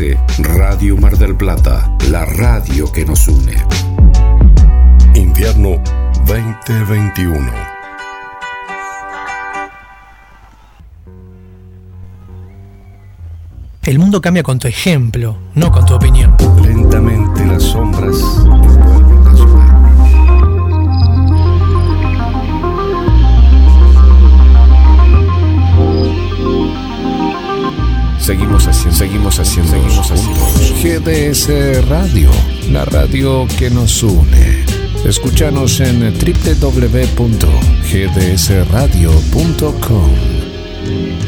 Radio Mar del Plata, la radio que nos une. Invierno 2021. El mundo cambia con tu ejemplo, no con tu opinión. Lentamente las sombras envuelven Seguimos haciendo, seguimos haciendo, seguimos haciendo. GDS Radio, la radio que nos une. Escúchanos en www.gdsradio.com.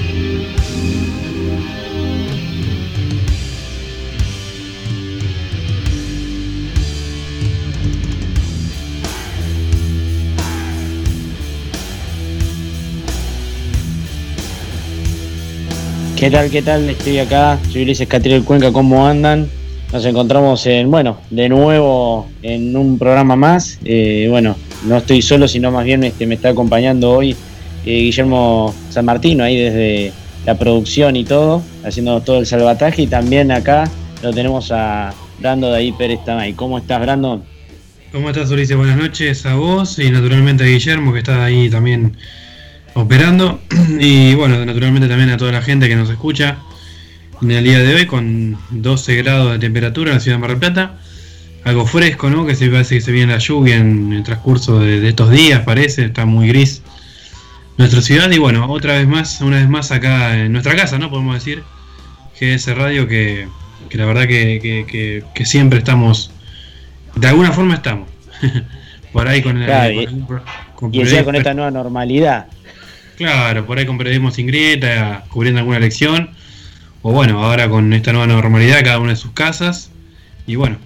¿Qué tal? ¿Qué tal? Estoy acá, soy Ulises Catriel Cuenca, ¿cómo andan? Nos encontramos en, bueno, de nuevo en un programa más. Eh, bueno, no estoy solo, sino más bien este, me está acompañando hoy eh, Guillermo San Martino, ahí desde la producción y todo, haciendo todo el salvataje. Y también acá lo tenemos a Brando de ahí Pérez Tamay. ¿Cómo estás, Brando? ¿Cómo estás, Ulises? Buenas noches a vos y naturalmente a Guillermo, que está ahí también operando. Y bueno, naturalmente también a toda la gente que nos escucha en el día de hoy con 12 grados de temperatura en la ciudad de Mar del Plata. Algo fresco, ¿no? Que se parece que se viene la lluvia en el transcurso de, de estos días, parece, está muy gris nuestra ciudad. Y bueno, otra vez más, una vez más acá en nuestra casa, ¿no? Podemos decir, GS Radio, que, que la verdad que, que- que- que siempre estamos, de alguna forma estamos. Por ahí con, el- Claro, con- con Y con periodismo- esta nueva normalidad. Claro, por ahí con periodismo sin grieta, cubriendo alguna elección. O bueno, ahora con esta nueva normalidad, cada una de sus casas. Y bueno,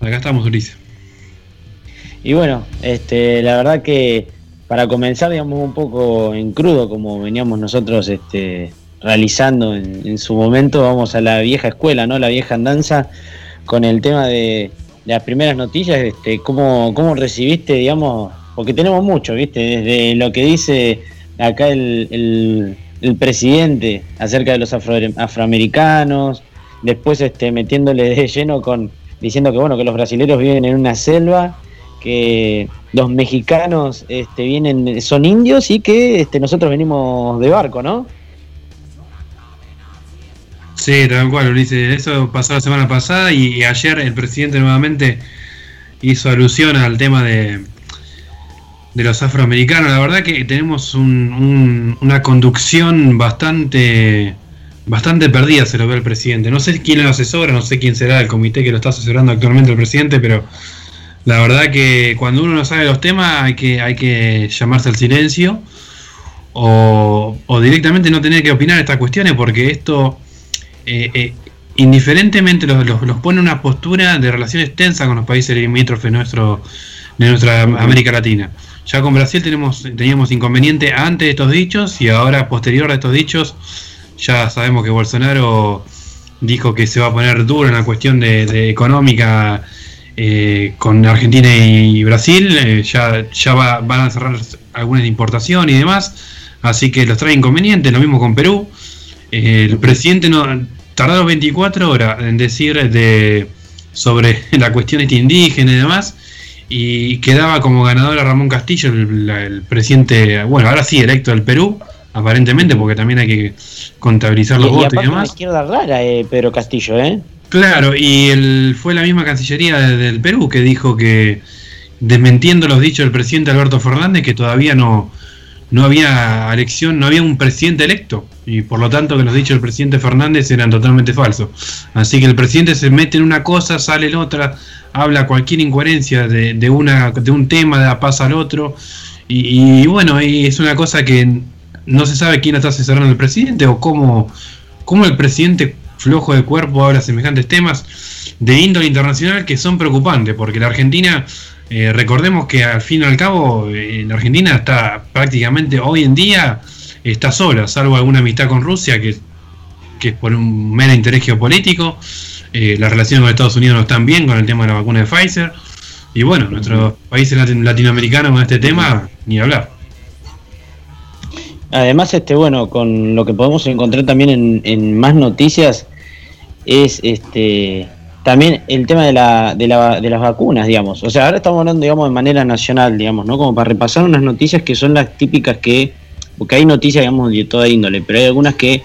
acá estamos, Ulises. Y bueno, este, la verdad que para comenzar, digamos, un poco en crudo, como veníamos nosotros este, realizando en, en su momento, vamos a la vieja escuela, ¿no? La vieja andanza, con el tema de las primeras noticias, este, ¿cómo, ¿cómo recibiste, digamos? Porque tenemos mucho, ¿viste? Desde lo que dice acá el, el- presidente acerca de los afro- afroamericanos, después este, metiéndole de lleno con diciendo que bueno que los brasileños viven en una selva que los mexicanos este, vienen son indios y que este, nosotros venimos de barco no Sí, tal cual, Ulises. Eso pasó la semana pasada y, y ayer el presidente nuevamente hizo alusión al tema de, de los afroamericanos. La verdad que tenemos un- un- una conducción bastante bastante perdida, se lo ve al presidente. No sé quién lo asesora, no sé quién será el comité que lo está asesorando actualmente el presidente, pero la verdad que cuando uno no sabe los temas hay que, hay que llamarse al silencio o, directamente no tener que opinar estas cuestiones porque esto eh, eh, indiferentemente los, los- los pone una postura de relaciones tensas con los países limítrofes nuestro, de nuestra América Latina. Ya con Brasil tenemos, teníamos inconveniente antes de estos dichos y ahora posterior a estos dichos ya sabemos que Bolsonaro dijo que se va a poner duro en la cuestión de, económica eh, con Argentina y Brasil. eh, ya ya va- van a cerrar algunas de importación y demás. Así que los trae inconvenientes. Lo mismo con Perú. El presidente no tardó 24 horas en decir de sobre la cuestión esta indígena y demás. Y quedaba como ganador a Ramón Castillo, el, presidente, bueno, ahora sí, electo del Perú, aparentemente, porque también hay que contabilizar los y, y votos y aparte una demás. izquierda rara eh, Pedro Castillo eh Claro, y el, fue la misma Cancillería de- del Perú que dijo que, desmentiendo los dichos del presidente Alberto Fernández, que todavía no, no había elección, no había un presidente electo, y por lo tanto que los dichos del presidente Fernández eran totalmente falsos. Así que el presidente se mete en una cosa, sale en otra, habla cualquier incoherencia de, de, una, de un tema, da pasa al otro, y, y bueno, y es una cosa que no se sabe quién está asesorando el presidente o cómo, cómo el presidente flojo de cuerpo habla semejantes temas. De índole internacional que son preocupantes, porque la Argentina, eh, recordemos que al fin y al cabo, eh, la Argentina está prácticamente hoy en día está sola, salvo alguna amistad con Rusia, que, que es por un mero interés geopolítico. Eh, las relaciones con Estados Unidos no están bien con el tema de la vacuna de Pfizer. Y bueno, nuestros países latinoamericanos con este tema, ni hablar. Además, este, bueno, con lo que podemos encontrar también en más noticias es este también el tema de, la, de, la, de las vacunas, digamos. O sea, ahora estamos hablando, digamos, de manera nacional, digamos, ¿no? Como para repasar unas noticias que son las típicas que, porque hay noticias, digamos, de toda índole, pero hay algunas que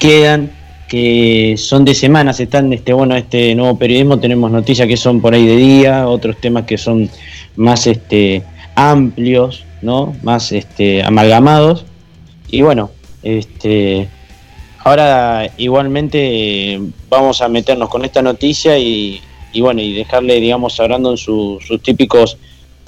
quedan, que son de semanas, están, este, bueno, este nuevo periodismo, tenemos noticias que son por ahí de día, otros temas que son más, este, amplios, ¿no? Más, este, amalgamados. Y bueno, este, Ahora igualmente vamos a meternos con esta noticia y, bueno, y dejarle, digamos, hablando en sus típicos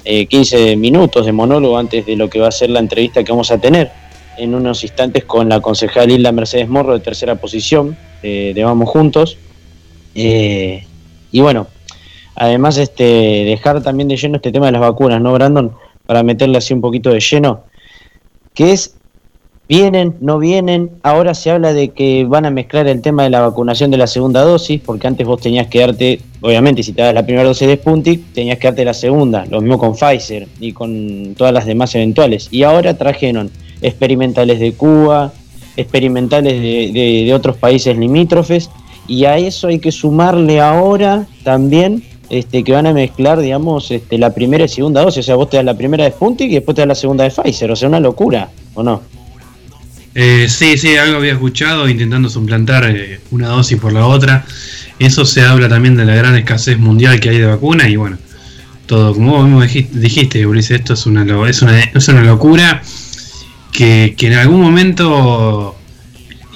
15 eh, minutos de monólogo antes de lo que va a ser la entrevista que vamos a tener en unos instantes con la concejal Hilda Mercedes Morro de tercera posición de Vamos Juntos. Eh, y bueno, además este dejar también de lleno este tema de las vacunas, ¿no, Brandon? Para meterle así un poquito de lleno, que es Vienen, no vienen. Ahora se habla de que van a mezclar el tema de la vacunación de la segunda dosis, porque antes vos tenías que darte, obviamente, si te das la primera dosis de Sputnik, tenías que darte la segunda. Lo mismo con Pfizer y con todas las demás eventuales. Y ahora trajeron experimentales de Cuba, experimentales de, otros países limítrofes, y a eso hay que sumarle ahora también este, que van a mezclar, digamos, este, la primera y segunda dosis. O sea, vos te das la primera de Sputnik y después te das la segunda de Pfizer. O sea, una locura, ¿o no? Eh, sí, sí, algo había escuchado intentando suplantar eh, una dosis por la otra. Eso se habla también de la gran escasez mundial que hay de vacunas y bueno, todo como vos mismo dijiste, Ulises, esto es una, es una, es una locura que, en algún momento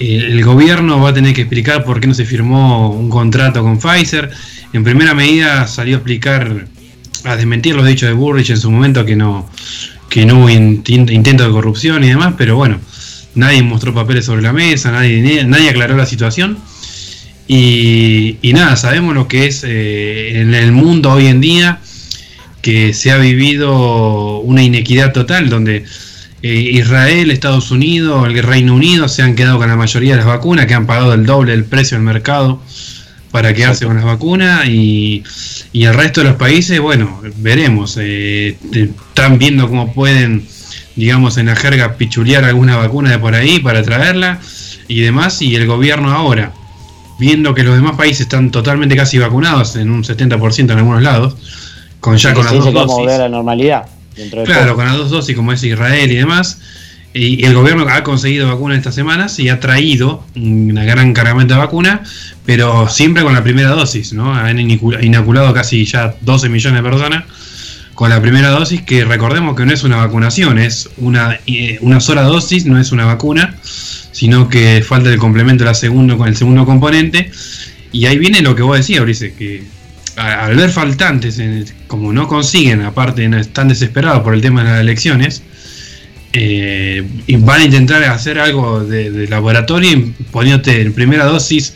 eh, el gobierno va a tener que explicar por qué no se firmó un contrato con Pfizer. En primera medida salió a explicar, a desmentir los dichos de Burrich en su momento que no, que no hubo intento de corrupción y demás, pero bueno nadie mostró papeles sobre la mesa, nadie, nadie aclaró la situación. Y, nada, sabemos lo que es eh, en el mundo hoy en día, que se ha vivido una inequidad total, donde eh, Israel, Estados Unidos, el Reino Unido se han quedado con la mayoría de las vacunas, que han pagado el doble del precio del mercado para quedarse con las vacunas y, el resto de los países, bueno, veremos, eh, están viendo cómo pueden digamos, en la jerga pichulear alguna vacuna de por ahí para traerla y demás, y el gobierno ahora, viendo que los demás países están totalmente casi vacunados en un 70% en algunos lados, con ya con las dos dosis. la normalidad. Claro, con las dos dosis como es Israel y demás. Y, el gobierno ha conseguido vacunas estas semanas y ha traído una gran cargamento de vacuna, pero siempre con la primera dosis, ¿no? Han inoculado casi ya 12 millones de personas con la primera dosis, que recordemos que no es una vacunación, es una, eh, una sola dosis, no es una vacuna, sino que falta el complemento la segunda con el segundo componente. Y ahí viene lo que vos decías, Ulises, que al ver faltantes, como no consiguen, aparte están desesperados por el tema de las elecciones, eh, van a intentar hacer algo de, laboratorio poniéndote en primera dosis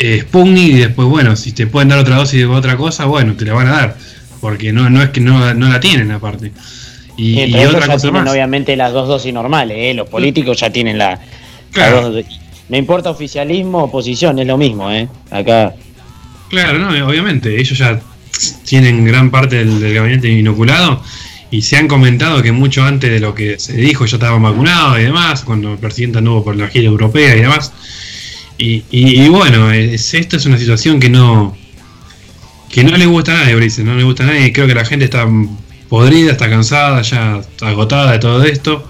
eh, y después, bueno, si te pueden dar otra dosis de otra cosa, bueno, te la van a dar porque no, no es que no, la tienen aparte. Y, y otra cosa tienen obviamente las dos dosis normales, ¿eh? los políticos ya tienen la, claro. No importa oficialismo o oposición, es lo mismo, ¿eh? Acá. Claro, no, obviamente, ellos ya tienen gran parte del, gabinete inoculado y se han comentado que mucho antes de lo que se dijo ya estaban vacunados y demás, cuando el presidente anduvo por la gira europea y demás. Y, y, bueno, es, esto es una situación que no, que no le gusta a nadie, Brice, no le gusta a nadie. Creo que la gente está podrida, está cansada, ya agotada de todo esto.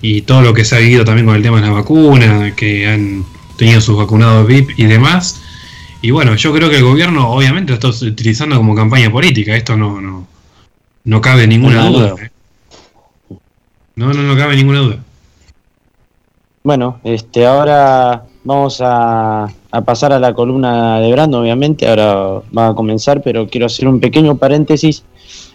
Y todo lo que se ha vivido también con el tema de la vacuna, que han tenido sus vacunados VIP y demás. Y bueno, yo creo que el gobierno obviamente lo está utilizando como campaña política. Esto no, no, no cabe ninguna duda. ¿eh? No, no, no cabe ninguna duda. Bueno, este ahora vamos a a pasar a la columna de Brando, obviamente, ahora va a comenzar, pero quiero hacer un pequeño paréntesis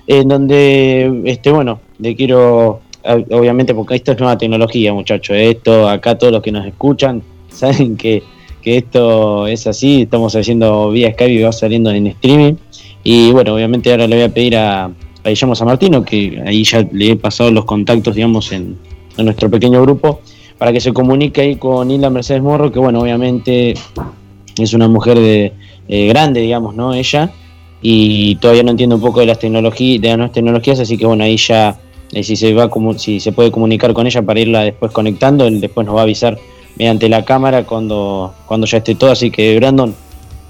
en donde, este, bueno, le quiero, obviamente, porque esto es nueva tecnología, muchachos, esto, acá todos los que nos escuchan, saben que, que esto es así, estamos haciendo vía Skype y va saliendo en streaming. Y bueno, obviamente ahora le voy a pedir a, a San Martino, que ahí ya le he pasado los contactos, digamos, en, nuestro pequeño grupo, para que se comunique ahí con Hilda Mercedes Morro, que bueno, obviamente es una mujer de eh, grande, digamos, ¿no? Ella, y todavía no entiende un poco de las tecnologías, de las nuevas tecnologías, así que bueno, ahí ya, eh, si se va si se puede comunicar con ella para irla después conectando, él después nos va a avisar mediante la cámara cuando, cuando ya esté todo, así que Brandon,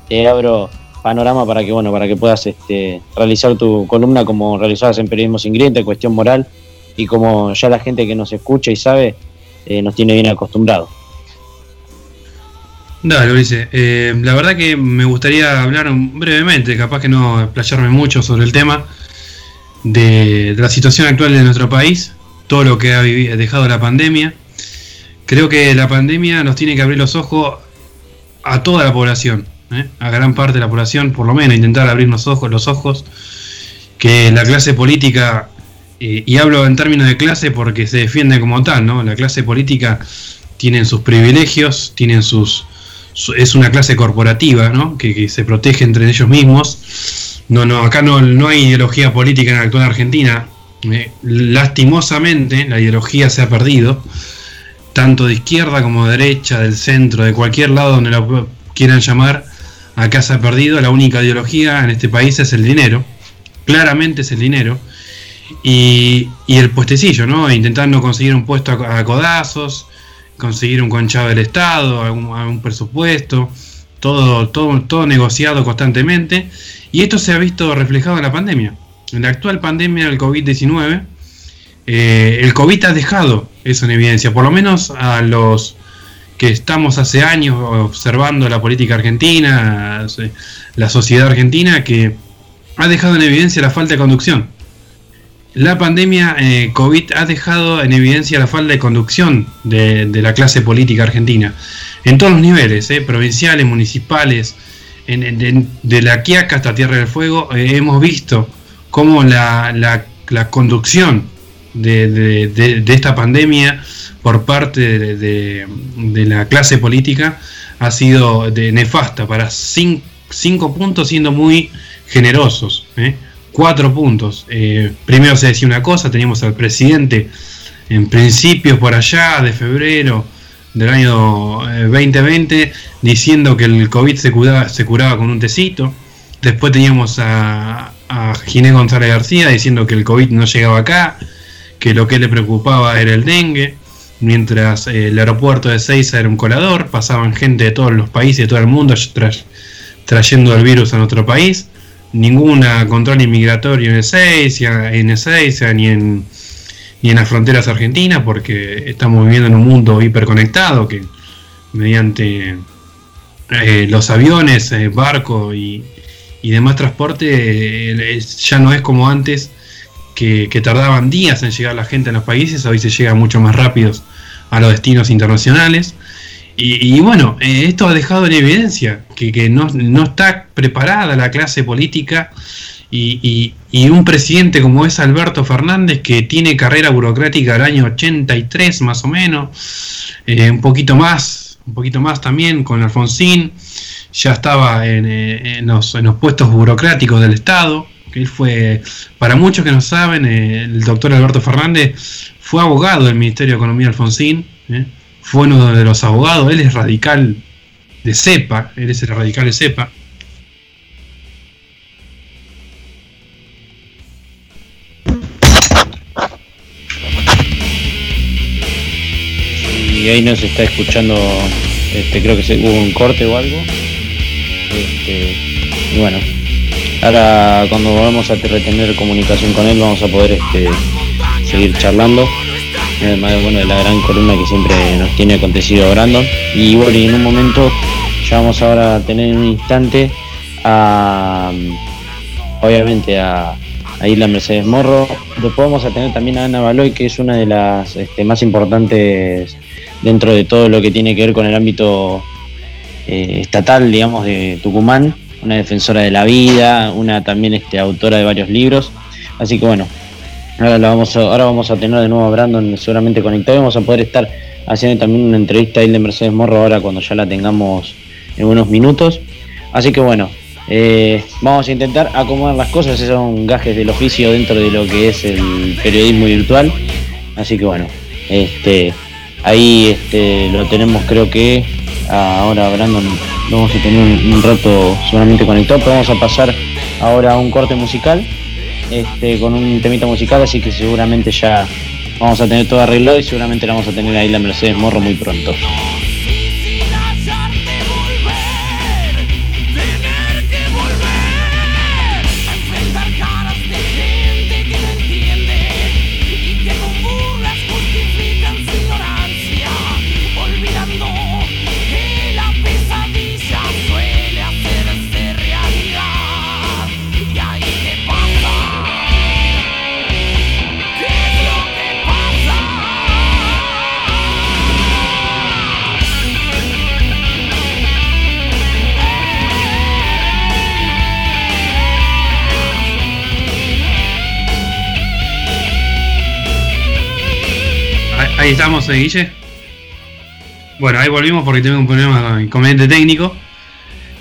te abro panorama para que bueno para que puedas este, realizar tu columna como realizabas en periodismo sin grieta, cuestión moral y como ya la gente que nos escucha y sabe eh, nos tiene bien acostumbrados. Dale, Ulises. Eh, la verdad que me gustaría hablar brevemente, capaz que no explayarme mucho sobre el tema de, la situación actual de nuestro país, todo lo que ha dejado la pandemia. Creo que la pandemia nos tiene que abrir los ojos a toda la población, ¿eh? a gran parte de la población, por lo menos intentar abrir los ojos, los ojos, que la clase política, eh, y hablo en términos de clase porque se defiende como tal, ¿no? La clase política tiene sus privilegios, tienen sus es una clase corporativa, ¿no? Que, se protege entre ellos mismos. No, no, acá no, no hay ideología política en la actual Argentina. Eh, lastimosamente la ideología se ha perdido, tanto de izquierda como de derecha, del centro, de cualquier lado donde lo quieran llamar, acá se ha perdido. La única ideología en este país es el dinero, claramente es el dinero. Y, el puestecillo, ¿no? Intentando conseguir un puesto a codazos, conseguir un conchado del Estado, un presupuesto, todo, todo, todo negociado constantemente. Y esto se ha visto reflejado en la pandemia. En la actual pandemia del COVID-19, eh, el COVID ha dejado eso en evidencia, por lo menos a los que estamos hace años observando la política argentina, la sociedad argentina, que ha dejado en evidencia la falta de conducción. La pandemia eh, COVID ha dejado en evidencia la falta de conducción de, la clase política argentina, en todos los niveles, eh, provinciales, municipales, de la Quiaca hasta Tierra del Fuego, eh, hemos visto cómo la, conducción de, esta pandemia por parte de, la clase política ha sido nefasta para cinco, puntos siendo muy generosos cuatro puntos. Eh, primero se decía una cosa, teníamos al presidente en principios por allá de febrero del año 2020 eh, diciendo que el COVID se curaba, se curaba con un tecito. Después teníamos a, a Ginés González García diciendo que el COVID no llegaba acá, que lo que le preocupaba era el dengue, mientras eh, el aeropuerto de Seiza era un colador, pasaban gente de todos los países, de todo el mundo trayendo el virus a nuestro país ninguna control inmigratorio en Ezeiza, en Ezeiza ni en ni en las fronteras argentinas porque estamos viviendo en un mundo hiperconectado que mediante eh, los aviones, eh, barcos y, y, demás transporte eh, ya no es como antes que, que, tardaban días en llegar la gente a los países, hoy se llega mucho más rápido a los destinos internacionales y, bueno, eh, esto ha dejado en evidencia que, no, está preparada la clase política y, un presidente como es Alberto Fernández, que tiene carrera burocrática del año 83 más o menos, eh, un poquito más, un poquito más también con Alfonsín, ya estaba en, eh, los, puestos burocráticos del Estado, que él fue, para muchos que no saben, el doctor Alberto Fernández fue abogado del Ministerio de Economía Alfonsín fue uno de los abogados, él es radical de cepa, él es el radical de cepa. Y ahí no se está escuchando, este, creo que hubo un corte o algo. Este, y bueno, ahora cuando vamos a retener comunicación con él vamos a poder este, seguir charlando bueno, de la gran columna que siempre nos tiene acontecido Brandon. Y bueno, y en un momento ya vamos ahora a tener en un instante a obviamente a, a Isla Mercedes Morro. Después vamos a tener también a Ana Baloy, que es una de las este, más importantes dentro de todo lo que tiene que ver con el ámbito eh, estatal, digamos, de Tucumán, una defensora de la vida, una también este, autora de varios libros. Así que bueno, Ahora, vamos a, ahora vamos a tener de nuevo a Brandon seguramente conectado y vamos a poder estar haciendo también una entrevista a de Mercedes Morro ahora cuando ya la tengamos en unos minutos. Así que bueno, eh, vamos a intentar acomodar las cosas, esos son gajes del oficio dentro de lo que es el periodismo virtual. Así que bueno, este, ahí este, lo tenemos creo que ahora Brandon vamos a tener un, rato seguramente conectado, pero vamos a pasar ahora a un corte musical este, con un temita musical, así que seguramente ya vamos a tener todo arreglado y seguramente la vamos a tener ahí la Mercedes Morro muy pronto. Ahí estamos, eh, Guille. Bueno, ahí volvimos porque tengo un problema con inconveniente técnico.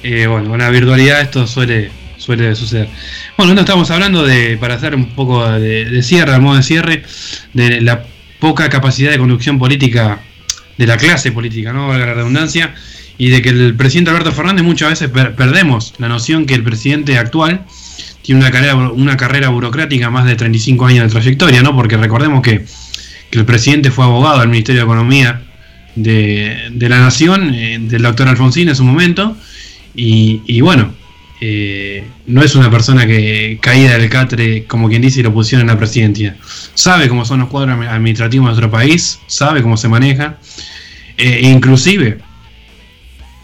Eh, bueno, con la virtualidad esto suele, suele suceder. Bueno, no estamos hablando de, para hacer un poco de, cierre, al modo de cierre, de la poca capacidad de conducción política de la clase política, ¿no? Valga la redundancia, y de que el presidente Alberto Fernández muchas veces perdemos la noción que el presidente actual tiene una carrera, una carrera burocrática más de 35 años de trayectoria, ¿no? Porque recordemos que que el presidente fue abogado del Ministerio de Economía de, la Nación, eh, del doctor Alfonsín en su momento, y, bueno, eh, no es una persona que caída del catre, como quien dice, y lo pusieron en la presidencia. Sabe cómo son los cuadros administrativos de nuestro país, sabe cómo se maneja, e inclusive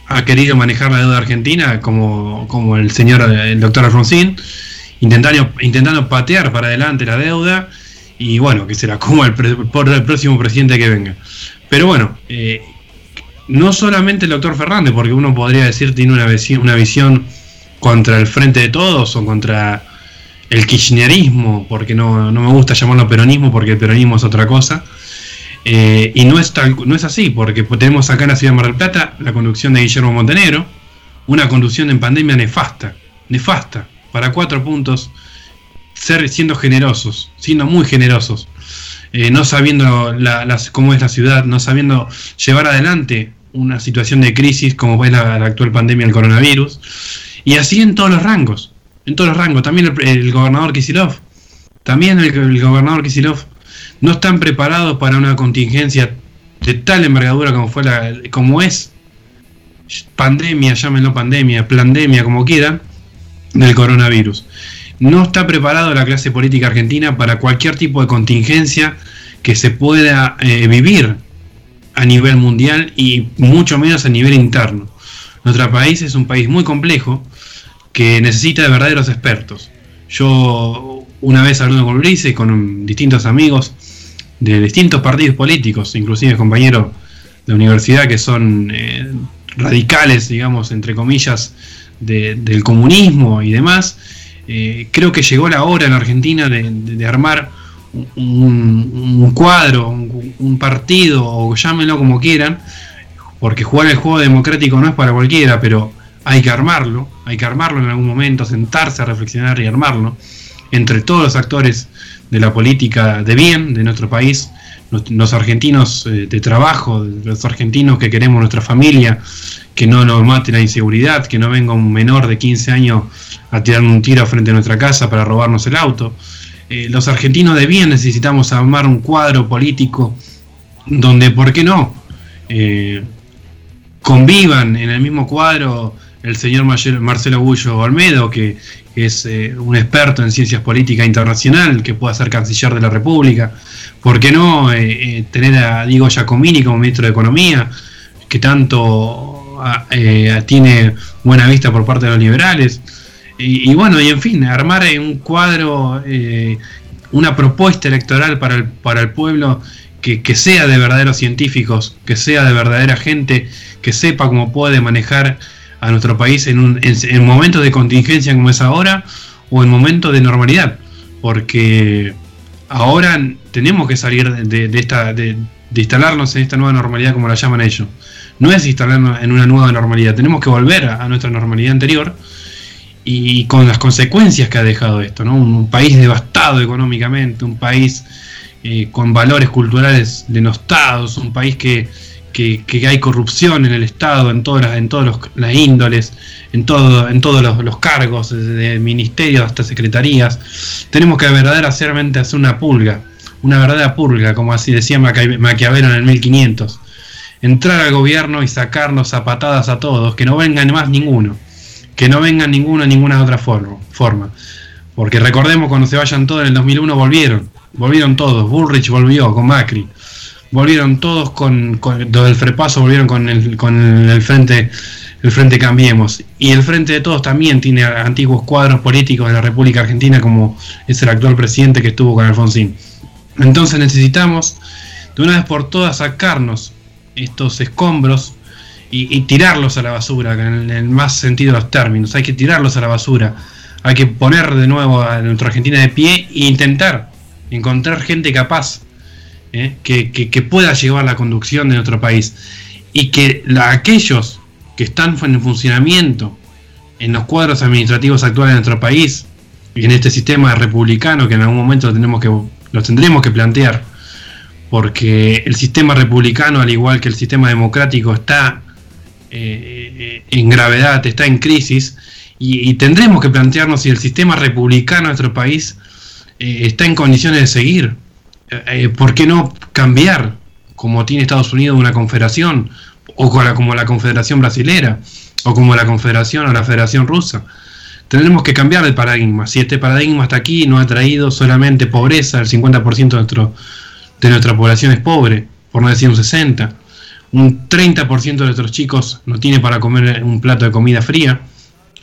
ha querido manejar la deuda argentina como, como el señor, el doctor Alfonsín, intentando, intentando patear para adelante la deuda y bueno, que será como el, por el próximo presidente que venga. Pero bueno, eh, no solamente el doctor Fernández, porque uno podría decir tiene una visión, una visión contra el frente de todos o contra el kirchnerismo, porque no, me gusta llamarlo peronismo, porque el peronismo es otra cosa. Eh, y no es, no es así, porque tenemos acá en la ciudad de Mar del Plata la conducción de Guillermo Montenegro, una conducción en pandemia nefasta, nefasta, para cuatro puntos ser siendo generosos, siendo muy generosos, eh, no sabiendo cómo es la ciudad, no sabiendo llevar adelante una situación de crisis como es la, actual pandemia del coronavirus, y así en todos los rangos, en todos los rangos, también el, gobernador Kisilov, también el, gobernador Kisilov, no están preparados para una contingencia de tal envergadura como fue la, como es pandemia, llámenlo pandemia, pandemia, como quieran, del coronavirus. No está preparado la clase política argentina para cualquier tipo de contingencia que se pueda eh, vivir a nivel mundial y mucho menos a nivel interno. Nuestro país es un país muy complejo que necesita de verdaderos expertos. Yo una vez hablando con Ulises y con distintos amigos de distintos partidos políticos, inclusive compañeros de universidad que son eh, radicales, digamos, entre comillas, del comunismo y demás, eh, creo que llegó la hora en Argentina de, armar un, cuadro, un, partido, o llámenlo como quieran, porque jugar el juego democrático no es para cualquiera, pero hay que armarlo, hay que armarlo en algún momento, sentarse a reflexionar y armarlo entre todos los actores de la política de bien de nuestro país, los, argentinos eh, de trabajo, los argentinos que queremos nuestra familia, que no nos mate la inseguridad, que no venga un menor de 15 años a tirar un tiro frente a nuestra casa para robarnos el auto. Eh, los argentinos de bien necesitamos armar un cuadro político donde, ¿por qué no? Eh, convivan en el mismo cuadro el señor Marcelo Bullo Olmedo, que es eh, un experto en ciencias políticas internacional, que pueda ser canciller de la República. ¿Por qué no tener a Diego Giacomini como ministro de Economía, que tanto ah, tiene buena vista por parte de los liberales? Y, bueno, y en fin, armar un cuadro, eh, una propuesta electoral para el, para el pueblo que, sea de verdaderos científicos, que sea de verdadera gente, que sepa cómo puede manejar a nuestro país en, un, en, momentos de contingencia como es ahora o en momentos de normalidad. Porque ahora tenemos que salir de, esta, de, de instalarnos en esta nueva normalidad como la llaman ellos. No es instalarnos en una nueva normalidad, tenemos que volver a, nuestra normalidad anterior y con las consecuencias que ha dejado esto, ¿no? Un, país devastado económicamente, un país eh, con valores culturales denostados, un país que, hay corrupción en el Estado, en todas las, en todos las índoles, en, todo, en todos los, cargos, desde ministerios hasta secretarías. Tenemos que verdaderamente hacer una pulga una verdadera purga, como así decía Maquiavelo en el 1500. Entrar al gobierno y sacarnos a patadas a todos, que no vengan más ninguno, que no vengan ninguno en ninguna otra forma. Porque recordemos cuando se vayan todos en el 2001 volvieron, volvieron todos, Bullrich volvió con Macri, volvieron todos con, con del Frepaso volvieron con el, con el frente el Frente Cambiemos. Y el Frente de Todos también tiene antiguos cuadros políticos de la República Argentina, como es el actual presidente que estuvo con Alfonsín. Entonces necesitamos de una vez por todas sacarnos estos escombros y, tirarlos a la basura, en el más sentido de los términos. Hay que tirarlos a la basura. Hay que poner de nuevo a nuestra Argentina de pie e intentar encontrar gente capaz ¿eh? que, pueda llevar la conducción de nuestro país. Y que aquellos que están en funcionamiento en los cuadros administrativos actuales de nuestro país y en este sistema republicano que en algún momento tenemos que lo tendremos que plantear, porque el sistema republicano, al igual que el sistema democrático, está eh, en gravedad, está en crisis, y, tendremos que plantearnos si el sistema republicano de nuestro país eh, está en condiciones de seguir. Eh, ¿Por qué no cambiar, como tiene Estados Unidos, una confederación, o como la Confederación Brasilera, o como la Confederación o la Federación Rusa? Tendremos que cambiar de paradigma. Si este paradigma está aquí, no ha traído solamente pobreza, el 50% de, nuestro, de nuestra población es pobre, por no decir un 60%. Un 30% de nuestros chicos no tiene para comer un plato de comida fría,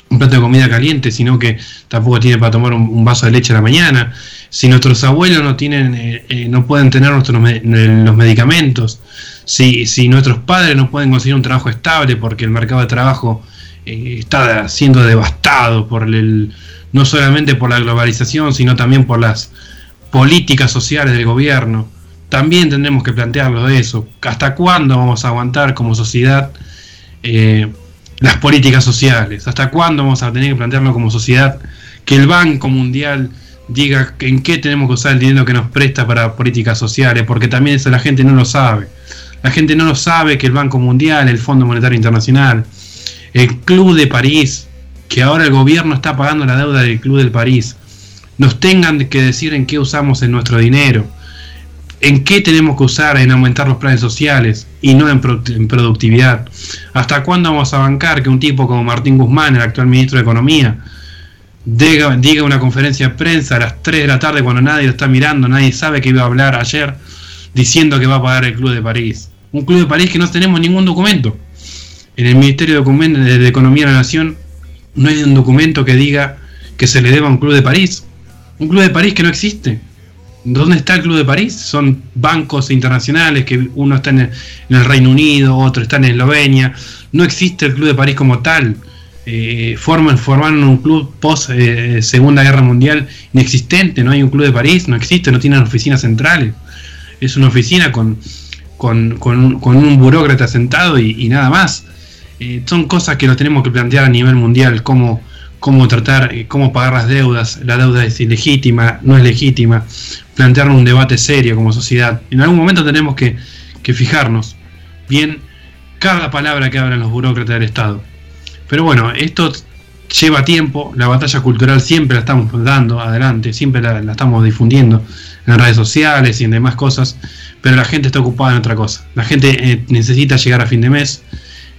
un plato de comida caliente, sino que tampoco tiene para tomar un, vaso de leche a la mañana. Si nuestros abuelos no tienen, eh, eh, no pueden tener nuestros los medicamentos, si, si nuestros padres no pueden conseguir un trabajo estable porque el mercado de trabajo eh, está siendo devastado por el, no solamente por la globalización, sino también por las políticas sociales del gobierno. También tendremos que plantearlo de eso. ¿Hasta cuándo vamos a aguantar como sociedad eh, las políticas sociales? ¿Hasta cuándo vamos a tener que plantearlo como sociedad que el Banco Mundial diga en qué tenemos que usar el dinero que nos presta para políticas sociales? Porque también eso la gente no lo sabe. La gente no lo sabe que el Banco Mundial, el Fondo Monetario Internacional, el Club de París, que ahora el gobierno está pagando la deuda del Club de París, nos tengan que decir en qué usamos en nuestro dinero, en qué tenemos que usar en aumentar los planes sociales y no en, productividad. ¿Hasta cuándo vamos a bancar que un tipo como Martín Guzmán, el actual ministro de Economía, diga, una conferencia de prensa a las 3 de la tarde cuando nadie lo está mirando, nadie sabe que iba a hablar ayer, diciendo que va a pagar el Club de París? Un Club de París que no tenemos ningún documento en el Ministerio de Economía de la Nación no hay un documento que diga que se le deba a un club de París. Un club de París que no existe. ¿Dónde está el Club de París? Son bancos internacionales que uno está en el, Reino Unido, otro está en Eslovenia. No existe el Club de París como tal. Eh, forman, formaron un club post eh, Segunda Guerra Mundial inexistente. No hay un Club de París, no existe, no tienen oficinas centrales. Es una oficina con, con, un, burócrata sentado y nada más. Eh, son cosas que nos tenemos que plantear a nivel mundial, cómo, cómo tratar, eh, cómo pagar las deudas, la deuda es ilegítima, no es legítima, plantear un debate serio como sociedad. En algún momento tenemos que, fijarnos bien cada palabra que hablan los burócratas del Estado. Pero bueno, esto lleva tiempo, la batalla cultural siempre la estamos dando adelante, siempre la, estamos difundiendo en redes sociales y en demás cosas, pero la gente está ocupada en otra cosa. La gente eh, necesita llegar a fin de mes,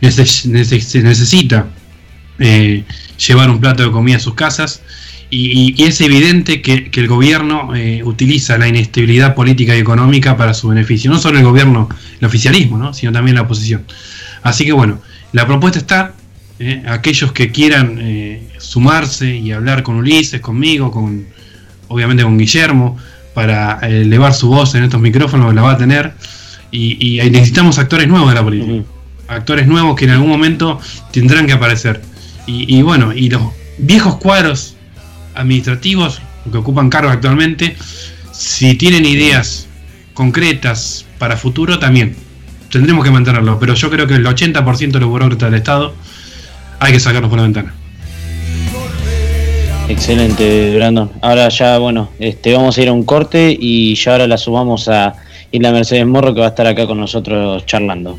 se necesita eh, llevar un plato de comida a sus casas y, es evidente que, el gobierno eh, utiliza la inestabilidad política y económica para su beneficio, no solo el gobierno, el oficialismo, sino también la oposición. Así que bueno, la propuesta está, eh, aquellos que quieran sumarse y hablar con Ulises, conmigo, con obviamente con Guillermo, para elevar su voz en estos micrófonos, la va a tener, y, y necesitamos actores nuevos de la política. Actores nuevos que en algún momento tendrán que aparecer. Y, bueno, y los viejos cuadros administrativos que ocupan cargos actualmente, si tienen ideas concretas para futuro también. Tendremos que mantenerlo, pero yo creo que el 80% de los burócratas del Estado hay que sacarlos por la ventana. Excelente, Brandon. Ahora ya, bueno, este, vamos a ir a un corte y ya ahora la sumamos a Isla Mercedes Morro que va a estar acá con nosotros charlando.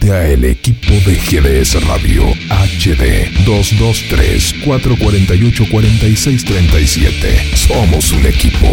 Únete a el equipo de GDS Radio HD 223 448 4637. Somos un equipo.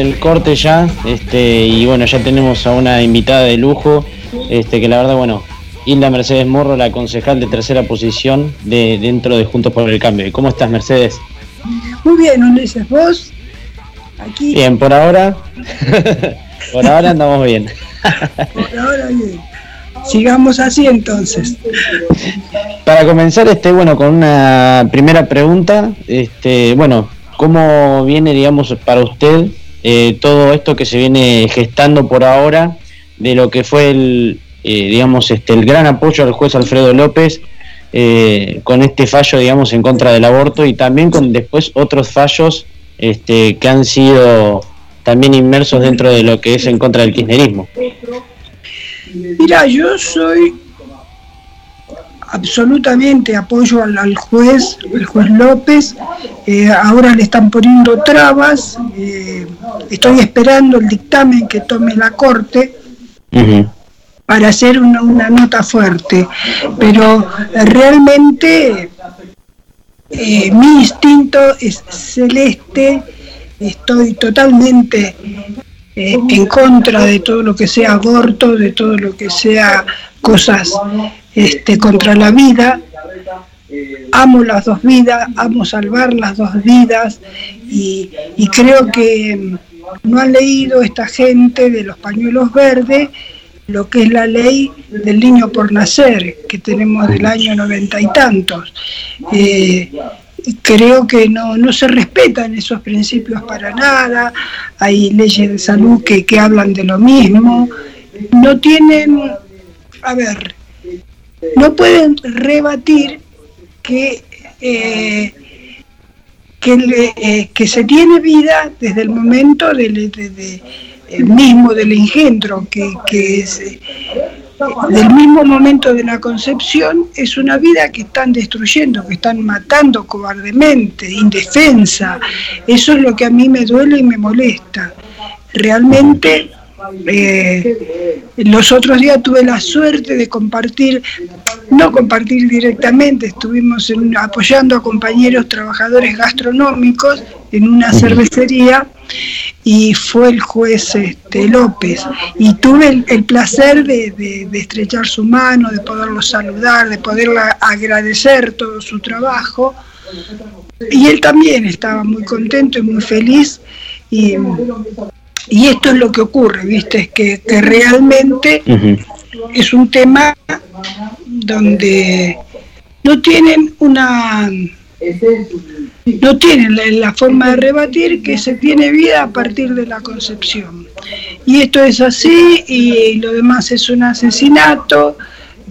Del corte ya, este, y bueno, ya tenemos a una invitada de lujo, este, que la verdad, bueno, Hilda Mercedes Morro, la concejal de tercera posición de dentro de Juntos por el Cambio. ¿Cómo estás, Mercedes? Muy bien, Ulises, vos aquí Bien, por ahora, por ahora andamos bien. por ahora bien. Sigamos así entonces. Para comenzar, este, bueno, con una primera pregunta, este, bueno, ¿cómo viene, digamos, para usted eh, todo esto que se viene gestando por ahora de lo que fue el, eh, digamos, este, el gran apoyo al juez Alfredo López eh, con este fallo, digamos, en contra del aborto y también con después otros fallos este, que han sido también inmersos dentro de lo que es en contra del kirchnerismo? Mira, yo soy absolutamente apoyo al, al juez, el juez López. Eh, ahora le están poniendo trabas. eh, estoy esperando el dictamen que tome la Corte para hacer una, una nota fuerte. Pero realmente eh, mi instinto es celeste. Estoy totalmente en contra de todo lo que sea aborto, de todo lo que sea cosas este, contra la vida. Amo las dos vidas, amo salvar las dos vidas y, creo que mm, no han leído esta gente de los pañuelos verdes lo que es la ley del niño por nacer, que tenemos del año noventa y tantos. Eh, creo que no, no se respetan esos principios para nada, hay leyes de salud que, que hablan de lo mismo, no tienen, a ver, no pueden rebatir que, eh, eh, que se tiene vida desde el momento del de- de- el mismo del engendro, que, que es, del mismo momento de la concepción, es una vida que están destruyendo, que están matando cobardemente, indefensa. Eso es lo que a mí me duele y me molesta. Realmente eh, los otros días tuve la suerte de compartir, no compartir directamente, estuvimos apoyando a compañeros trabajadores gastronómicos en una cervecería y fue el juez este, López. Y tuve el, placer de, estrechar su mano, de poderlo saludar, de poderle agradecer todo su trabajo. Y él también estaba muy contento y muy feliz y y esto es lo que ocurre, ¿viste? Es que, realmente es un tema donde no tienen una no tienen la, forma de rebatir que se tiene vida a partir de la concepción. Y esto es así y lo demás es un asesinato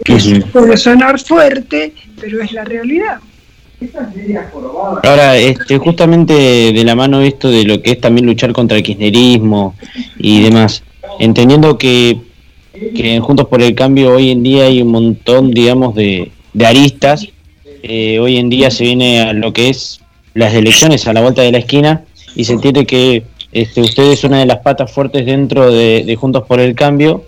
que puede sonar fuerte, pero es la realidad. Ahora, este, justamente de la mano esto de lo que es también luchar contra el kirchnerismo y demás, entendiendo que, que Juntos por el Cambio hoy en día hay un montón, digamos, de, aristas, eh, hoy en día se viene a lo que es las elecciones a la vuelta de la esquina y se entiende que este, usted es una de las patas fuertes dentro de, Juntos por el Cambio,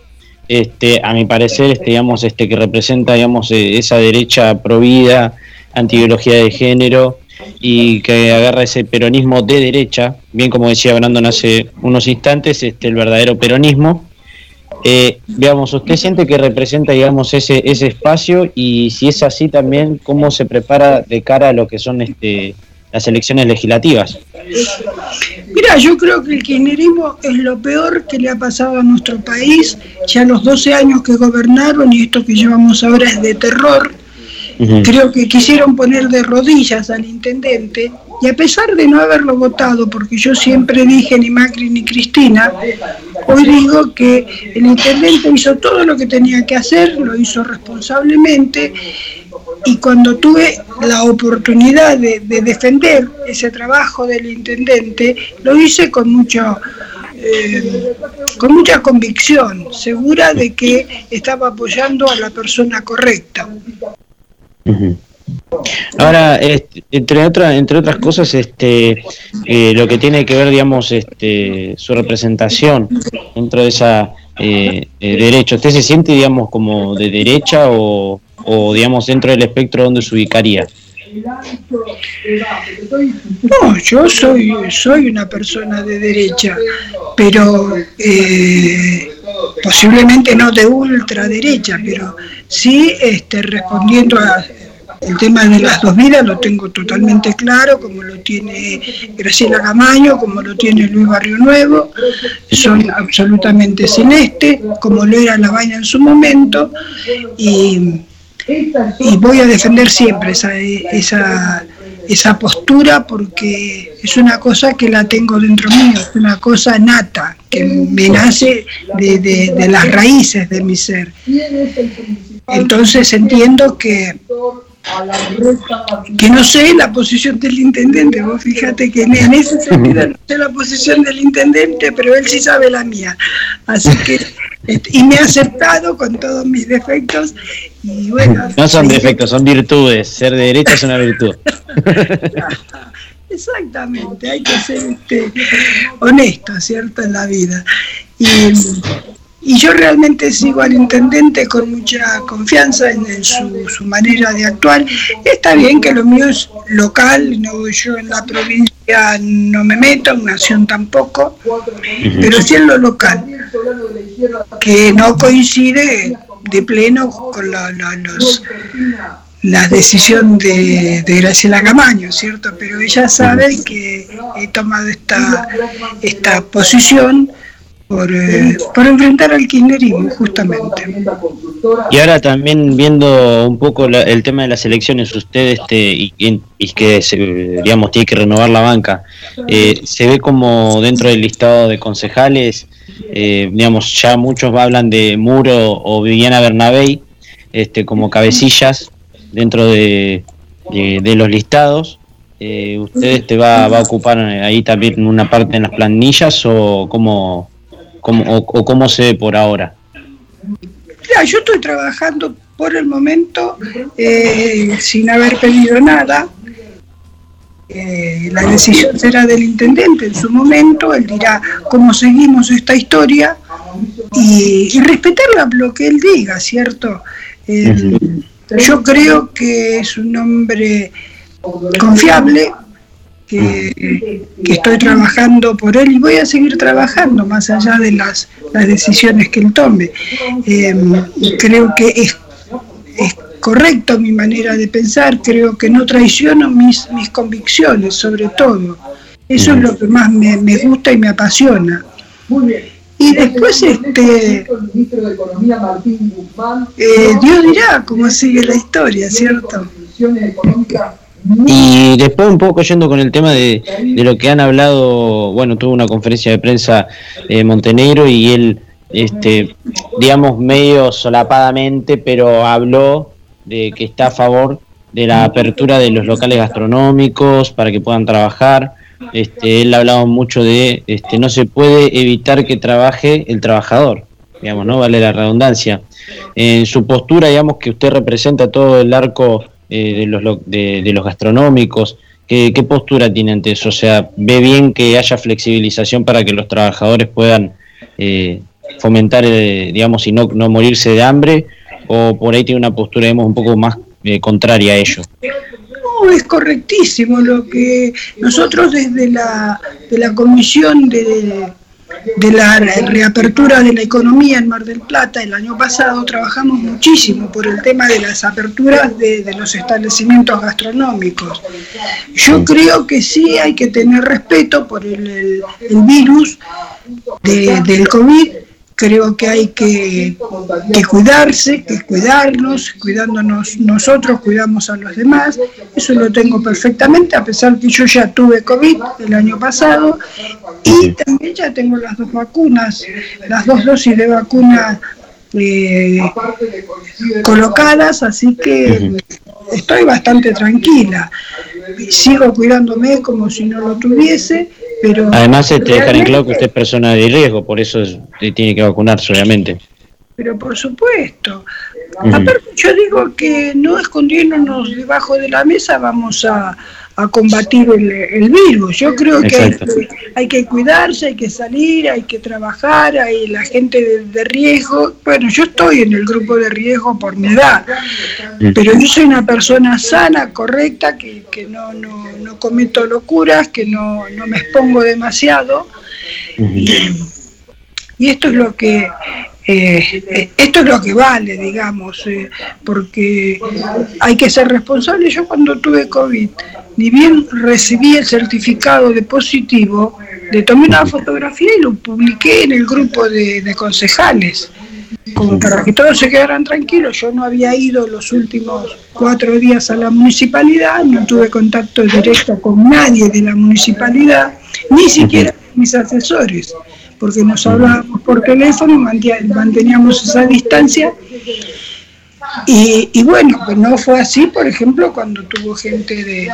este, a mi parecer, este, digamos, este, que representa, digamos, eh, esa derecha provida, antibiología de género y que agarra ese peronismo de derecha, bien como decía Brandon hace unos instantes, este, el verdadero peronismo. Eh, veamos, ¿usted siente que representa, digamos, ese, ese espacio? Y si es así también, ¿cómo se prepara de cara a lo que son este, las elecciones legislativas? Mira, yo creo que el kirchnerismo es lo peor que le ha pasado a nuestro país. Ya los 12 años que gobernaron y esto que llevamos ahora es de terror. Creo que quisieron poner de rodillas al intendente y a pesar de no haberlo votado, porque yo siempre dije ni Macri ni Cristina, hoy digo que el intendente hizo todo lo que tenía que hacer, lo hizo responsablemente y cuando tuve la oportunidad de, defender ese trabajo del intendente, lo hice con mucho... Eh, con mucha convicción, segura de que estaba apoyando a la persona correcta. Ahora, entre otras entre otras cosas, este, eh, lo que tiene que ver, digamos, este, su representación dentro de esa eh, eh, derecha, ¿usted se siente, digamos, como de derecha o, o, digamos, dentro del espectro donde se ubicaría? No, yo soy soy una persona de derecha, pero eh, posiblemente no de ultraderecha, pero sí este, respondiendo a el tema de las dos vidas lo tengo totalmente claro, como lo tiene Graciela Camaño, como lo tiene Luis Barrio Nuevo, son absolutamente celestes, como lo era la vaina en su momento, y, voy a defender siempre esa, esa, esa postura porque es una cosa que la tengo dentro mío, es una cosa nata, que me nace de, de las raíces de mi ser. Entonces entiendo que que no sé la posición del intendente, vos fíjate que en, ese sentido no sé la posición del intendente, pero él sí sabe la mía. Así que, este, y me ha aceptado con todos mis defectos. Y bueno, no son defectos, son virtudes. Ser de derecha es una virtud. Exactamente, hay que ser este, honesto, ¿cierto? En la vida. Y y yo realmente sigo al intendente con mucha confianza en, su, manera de actuar. Está bien que lo mío es local, no yo en la provincia no me meto, en nación tampoco, pero sí en lo local, que no coincide de pleno con la, los, la decisión de, de, Graciela Camaño, ¿cierto? Pero ella sabe que he tomado esta, esta posición por, eh, por enfrentar al kirchnerismo, justamente. Y ahora también viendo un poco el tema de las elecciones, usted este, y, que digamos tiene que renovar la banca, eh, se ve como dentro del listado de concejales, eh, digamos ya muchos hablan de Muro o Viviana Bernabé este, como cabecillas dentro de, de, los listados. ¿Usted este va, va a ocupar ahí también una parte en las planillas o cómo, ¿Cómo, o, cómo se ve por ahora? Mira, yo estoy trabajando por el momento eh, sin haber pedido nada. Eh, la decisión será del intendente en su momento, él dirá cómo seguimos esta historia y, y respetar lo que él diga, ¿cierto? Eh, yo creo que es un hombre confiable, que, que estoy trabajando por él y voy a seguir trabajando más allá de las, las decisiones que él tome. Eh, creo que es, es correcto mi manera de pensar, creo que no traiciono mis, mis convicciones, sobre todo. Eso es lo que más me, me gusta y me apasiona. Y después, este, eh, Dios dirá cómo sigue la historia, ¿cierto? Y después un poco yendo con el tema de, de lo que han hablado, bueno, tuvo una conferencia de prensa eh, Montenegro y él, este, digamos, medio solapadamente, pero habló de que está a favor de la apertura de los locales gastronómicos para que puedan trabajar. Este, él ha hablado mucho de, este, no se puede evitar que trabaje el trabajador, digamos, ¿no? Vale la redundancia. En su postura, digamos, que usted representa todo el arco eh, de, los, lo- de, de los gastronómicos, ¿qué, ¿qué postura tiene ante eso? O sea, ¿ve bien que haya flexibilización para que los trabajadores puedan eh, fomentar, eh, digamos, y no, no morirse de hambre? ¿O por ahí tiene una postura, digamos, un poco más eh, contraria a ello? No, es correctísimo lo que nosotros desde la, de la Comisión de, de la reapertura de la economía en Mar del Plata el año pasado trabajamos muchísimo por el tema de las aperturas de, de los establecimientos gastronómicos. Yo creo que sí hay que tener respeto por el, el- el virus de- del COVID. Creo que hay que, que cuidarse, que cuidarnos, cuidándonos nosotros, cuidamos a los demás. Eso lo tengo perfectamente, a pesar que yo ya tuve COVID el año pasado y también ya tengo las dos vacunas, las dos dosis de vacuna eh, colocadas, así que estoy bastante tranquila. Sigo cuidándome como si no lo tuviese, pero... Además, este, dejar en claro que usted es persona de riesgo, por eso es- tiene que vacunarse, obviamente. Pero por supuesto. Aparte, yo digo que no escondiéndonos debajo de la mesa vamos a, a combatir el, el virus. Yo creo que hay, que hay que cuidarse, hay que salir, hay que trabajar, hay la gente de, de riesgo. Bueno, yo estoy en el grupo de riesgo por mi edad, pero yo soy una persona sana, correcta, que, que no, no, no cometo locuras, que no, no me expongo demasiado. Y esto es lo que eh, eh, esto es lo que vale, digamos, eh, porque hay que ser responsable. Yo cuando tuve COVID, ni bien recibí el certificado de positivo, le tomé una fotografía y lo publiqué en el grupo de, de concejales, como para que todos se quedaran tranquilos. Yo no había ido los últimos cuatro días a la municipalidad, no tuve contacto directo con nadie de la municipalidad, ni siquiera mis asesores porque nos hablábamos por teléfono, manteníamos esa distancia. Y, y bueno, pues no fue así, por ejemplo, cuando tuvo gente de,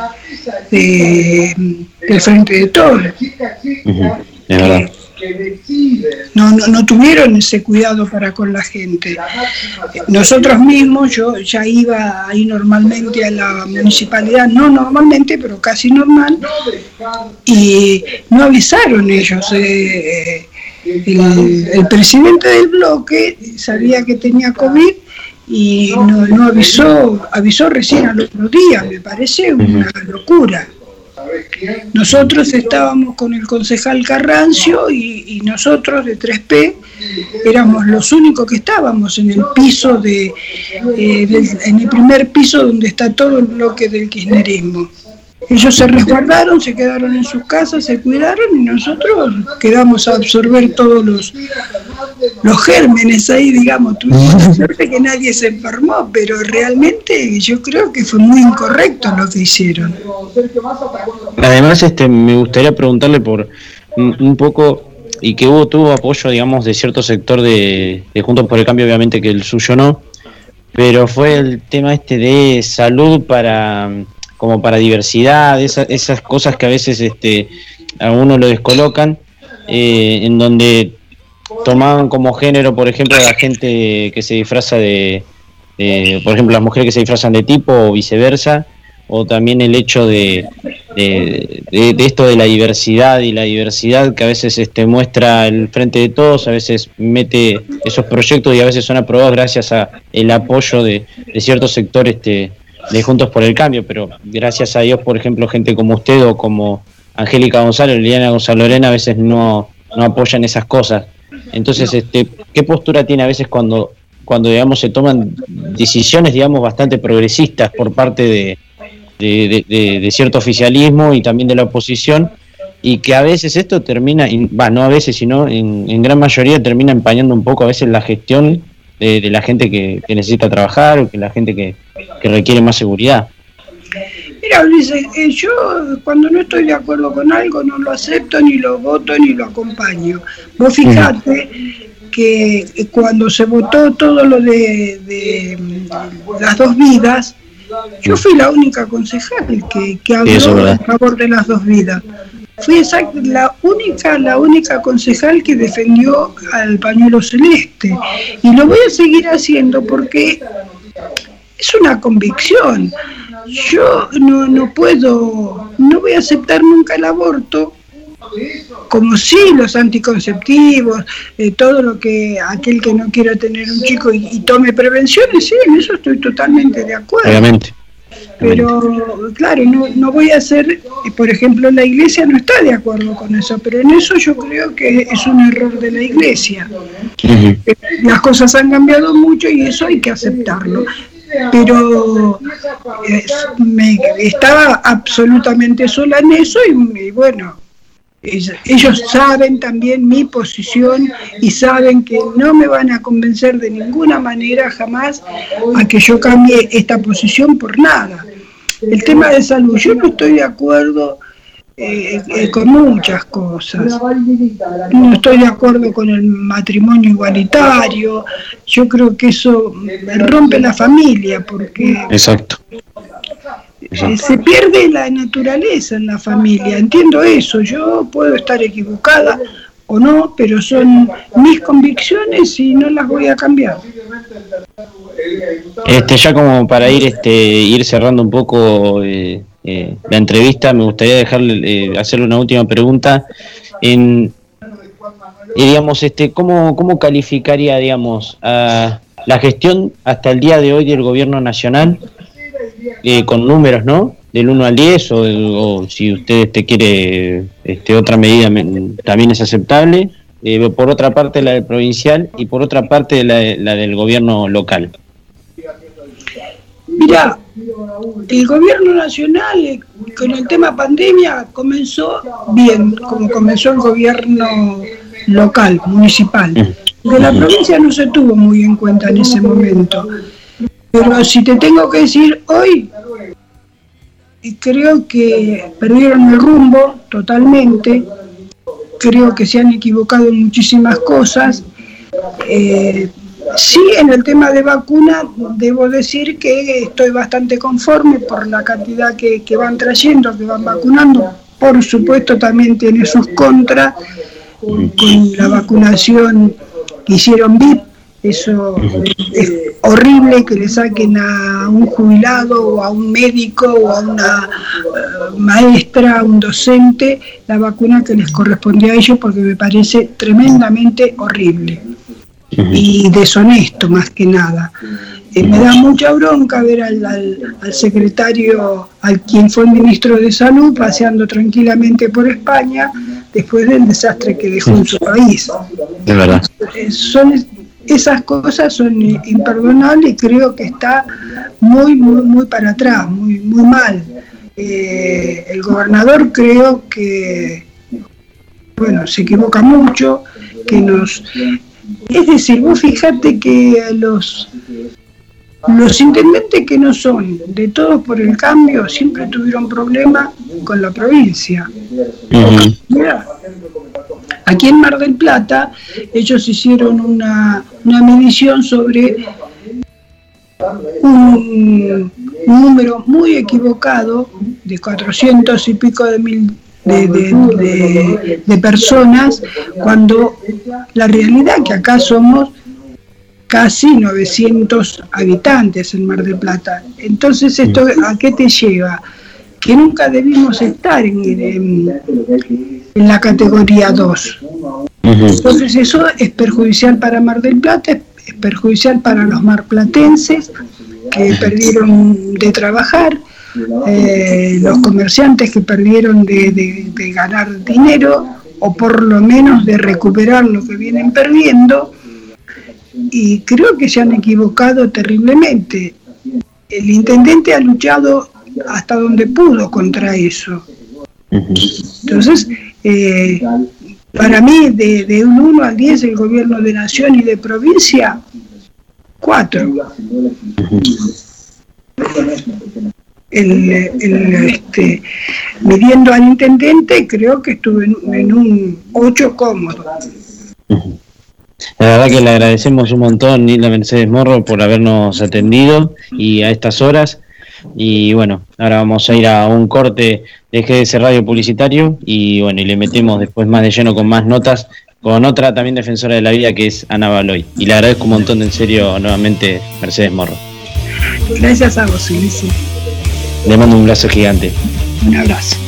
de- del Frente de Todos. No, no, no tuvieron ese cuidado para con la gente. Nosotros mismos, yo ya iba ahí normalmente a la municipalidad, no normalmente, pero casi normal, y no avisaron ellos. eh, el, el presidente del bloque sabía que tenía COVID y no, no avisó, avisó recién al otro día, me parece una locura. Nosotros estábamos con el concejal Carrancio y, y nosotros de 3P éramos los únicos que estábamos en el piso de, eh, del- en el primer piso donde está todo el bloque del kirchnerismo. Ellos se resguardaron, se quedaron en sus casas, se cuidaron y nosotros quedamos a absorber todos los, los gérmenes ahí, digamos. Tuvimos la suerte que nadie se enfermó, pero realmente yo creo que fue muy incorrecto lo que hicieron. Además, este, me gustaría preguntarle por un, un poco, y que hubo, tuvo apoyo, digamos, de cierto sector de, de Juntos por el Cambio, obviamente que el suyo no, pero fue el tema este de salud para como para diversidad, esa- esas cosas que a veces este, a uno lo descolocan, eh, en donde tomaban como género, por ejemplo, la gente que se disfraza de, de, por ejemplo, las mujeres que se disfrazan de tipo o viceversa, o también el hecho de, de, de- de esto de la diversidad y la diversidad que a veces este, muestra el frente de todos, a veces mete esos proyectos y a veces son aprobados gracias a el apoyo de ciertos sectores este, de Juntos por el Cambio, pero gracias a Dios, por ejemplo, gente como usted o como Angélica González, Liliana Gonzalo Lorena, a veces no, no apoyan esas cosas. Entonces, este, ¿qué postura tiene a veces cuando, cuando digamos, se toman decisiones, digamos, bastante progresistas por parte de, de, cierto oficialismo y también de la oposición? Y que a veces esto termina, va, no a veces, sino en, en gran mayoría termina empañando un poco a veces la gestión de, de la gente que, que necesita trabajar o que la gente que, que requiere más seguridad. Mira, Ulises, eh, yo cuando no estoy de acuerdo con algo no lo acepto, ni lo voto, ni lo acompaño. Vos fijate que eh, cuando se votó todo lo de, de, las dos vidas, yo fui la única concejal que, que habló a favor de las dos vidas. Fui exact- la única, la única concejal que defendió al pañuelo celeste. Y lo voy a seguir haciendo porque es una convicción. Yo no, no puedo, no voy a aceptar nunca el aborto, como sí los anticonceptivos, eh, todo lo que aquel que no quiera tener un chico y, y tome prevenciones, sí, en eso estoy totalmente de acuerdo. Obviamente. Pero claro, no, no voy a hacer, por ejemplo, la iglesia no está de acuerdo con eso, pero en eso yo creo que es un error de la iglesia. Las cosas han cambiado mucho y eso hay que aceptarlo. Pero eh, me, estaba absolutamente sola en eso y, y bueno, ellos, saben también mi posición y saben que no me van a convencer de ninguna manera jamás a que yo cambie esta posición por nada. El tema de salud, yo no estoy de acuerdo eh, eh, con muchas cosas. No estoy de acuerdo con el matrimonio igualitario. Yo creo que eso rompe la familia porque Exacto. Eh, se pierde la naturaleza en la familia. Entiendo eso. Yo puedo estar equivocada o no, pero son mis convicciones y no las voy a cambiar. Este, ya como para ir este ir cerrando un poco eh, eh, la entrevista, me gustaría dejarle eh, hacerle una última pregunta. En, y digamos, este, ¿cómo, ¿cómo calificaría, digamos, a la gestión hasta el día de hoy del gobierno nacional eh, con números, ¿no? Del 1 al 10 o, o si usted este, quiere este, otra medida me- también es aceptable. Eh, por otra parte la del provincial y por otra parte la, la del gobierno local. Mira, el gobierno nacional eh, con el tema pandemia comenzó bien, como comenzó el gobierno local, municipal. De la provincia no se tuvo muy en cuenta en ese momento. Pero si te tengo que decir hoy, creo que perdieron el rumbo totalmente. Creo que se han equivocado en muchísimas cosas. Eh, sí, en el tema de vacuna, debo decir que estoy bastante conforme por la cantidad que, que van trayendo, que van vacunando. Por supuesto, también tiene sus contras con la vacunación que hicieron VIP. Eso es horrible que le saquen a un jubilado o a un médico o a una eh, maestra, a un docente, la vacuna que les correspondía a ellos porque me parece tremendamente horrible y deshonesto más que nada. Eh, me da mucha bronca ver al, al- al secretario, al quien fue ministro de Salud, paseando tranquilamente por España después del desastre que dejó en su país. De verdad. Eh, son esas cosas son imperdonables y creo que está muy muy muy para atrás muy muy mal Eh, el gobernador creo que bueno se equivoca mucho que nos es decir vos fíjate que los los intendentes que no son de todos por el cambio siempre tuvieron problemas con la provincia. Mirá, Aquí en Mar del Plata, ellos hicieron una, una medición sobre un, un número muy equivocado de 400 y pico de mil de, de- de- de personas, cuando la realidad que acá somos casi 900 habitantes en Mar del Plata. Entonces, ¿esto a qué te lleva? Que nunca debimos estar en, en- en la categoría 2. Entonces eso es perjudicial para Mar del Plata, es es perjudicial para los marplatenses que perdieron de trabajar, eh, los comerciantes que perdieron de, de- de ganar dinero o por lo menos de recuperar lo que vienen perdiendo y creo que se han equivocado terriblemente. El intendente ha luchado hasta donde pudo contra eso. Entonces, eh, para mí, de, de un 1 al 10, el gobierno de nación y de provincia, 4. El, este, midiendo al intendente, creo que estuve en, en un 8 cómodo. La verdad que le agradecemos un montón, Nilda Mercedes Morro, por habernos atendido y a estas horas. Y bueno, ahora vamos a ir a un corte de GDS Radio Publicitario y bueno, y le metemos después más de lleno con más notas con otra también defensora de la vida que es Ana Baloy. Y le agradezco un montón, en serio, nuevamente, Mercedes Morro. Gracias a vos, Ulises. Le mando un abrazo gigante. Un abrazo.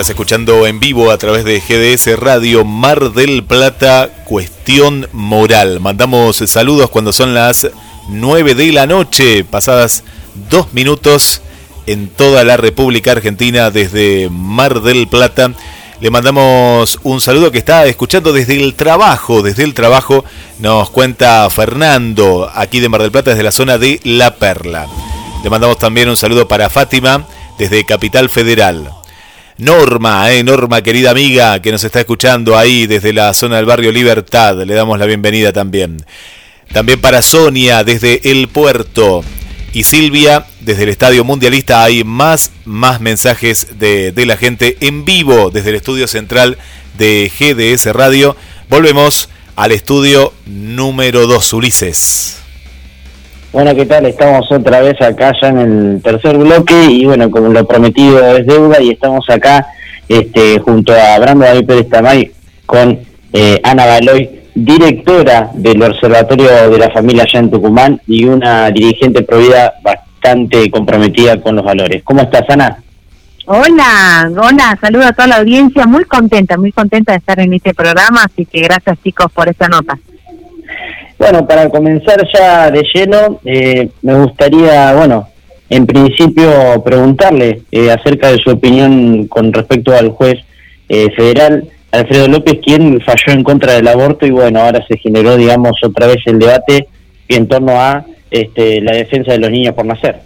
Estás escuchando en vivo a través de GDS Radio Mar del Plata, Cuestión Moral. Mandamos saludos cuando son las 9 de la noche, pasadas dos minutos en toda la República Argentina desde Mar del Plata. Le mandamos un saludo que está escuchando desde el trabajo, desde el trabajo nos cuenta Fernando, aquí de Mar del Plata, desde la zona de La Perla. Le mandamos también un saludo para Fátima, desde Capital Federal. Norma, eh, Norma, querida amiga, que nos está escuchando ahí desde la zona del barrio Libertad, le damos la bienvenida también. También para Sonia, desde El Puerto y Silvia desde el Estadio Mundialista. Hay más, más mensajes de, de, la gente en vivo desde el estudio central de GDS Radio. Volvemos al estudio número 2, Ulises. Bueno, ¿qué tal? Estamos otra vez acá ya en el tercer bloque y bueno, como lo prometido es deuda y estamos acá este, junto a Brando David Pérez Tamay con eh, Ana Baloy directora del Observatorio de la Familia allá en Tucumán y una dirigente provida bastante comprometida con los valores. ¿Cómo estás, Ana? Hola, hola, saludo a toda la audiencia, muy contenta, muy contenta de estar en este programa, así que gracias chicos por esta nota. Bueno, para comenzar ya de lleno, eh, me gustaría, bueno, en principio preguntarle eh, acerca de su opinión con respecto al juez eh, federal Alfredo López, quien falló en contra del aborto y bueno, ahora se generó, digamos, otra vez el debate en torno a este, la defensa de los niños por nacer.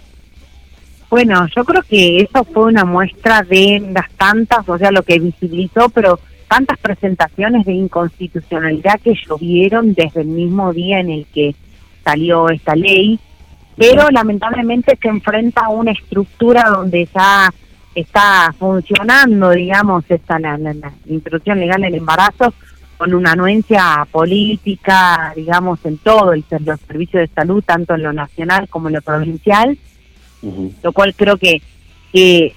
Bueno, yo creo que eso fue una muestra de las tantas, o sea, lo que visibilizó, pero tantas presentaciones de inconstitucionalidad que llovieron desde el mismo día en el que salió esta ley, pero lamentablemente se enfrenta a una estructura donde ya está funcionando, digamos, esta la, la, la introducción legal del embarazo con una anuencia política, digamos, en todo el los servicios de salud, tanto en lo nacional como en lo provincial, lo cual creo que, que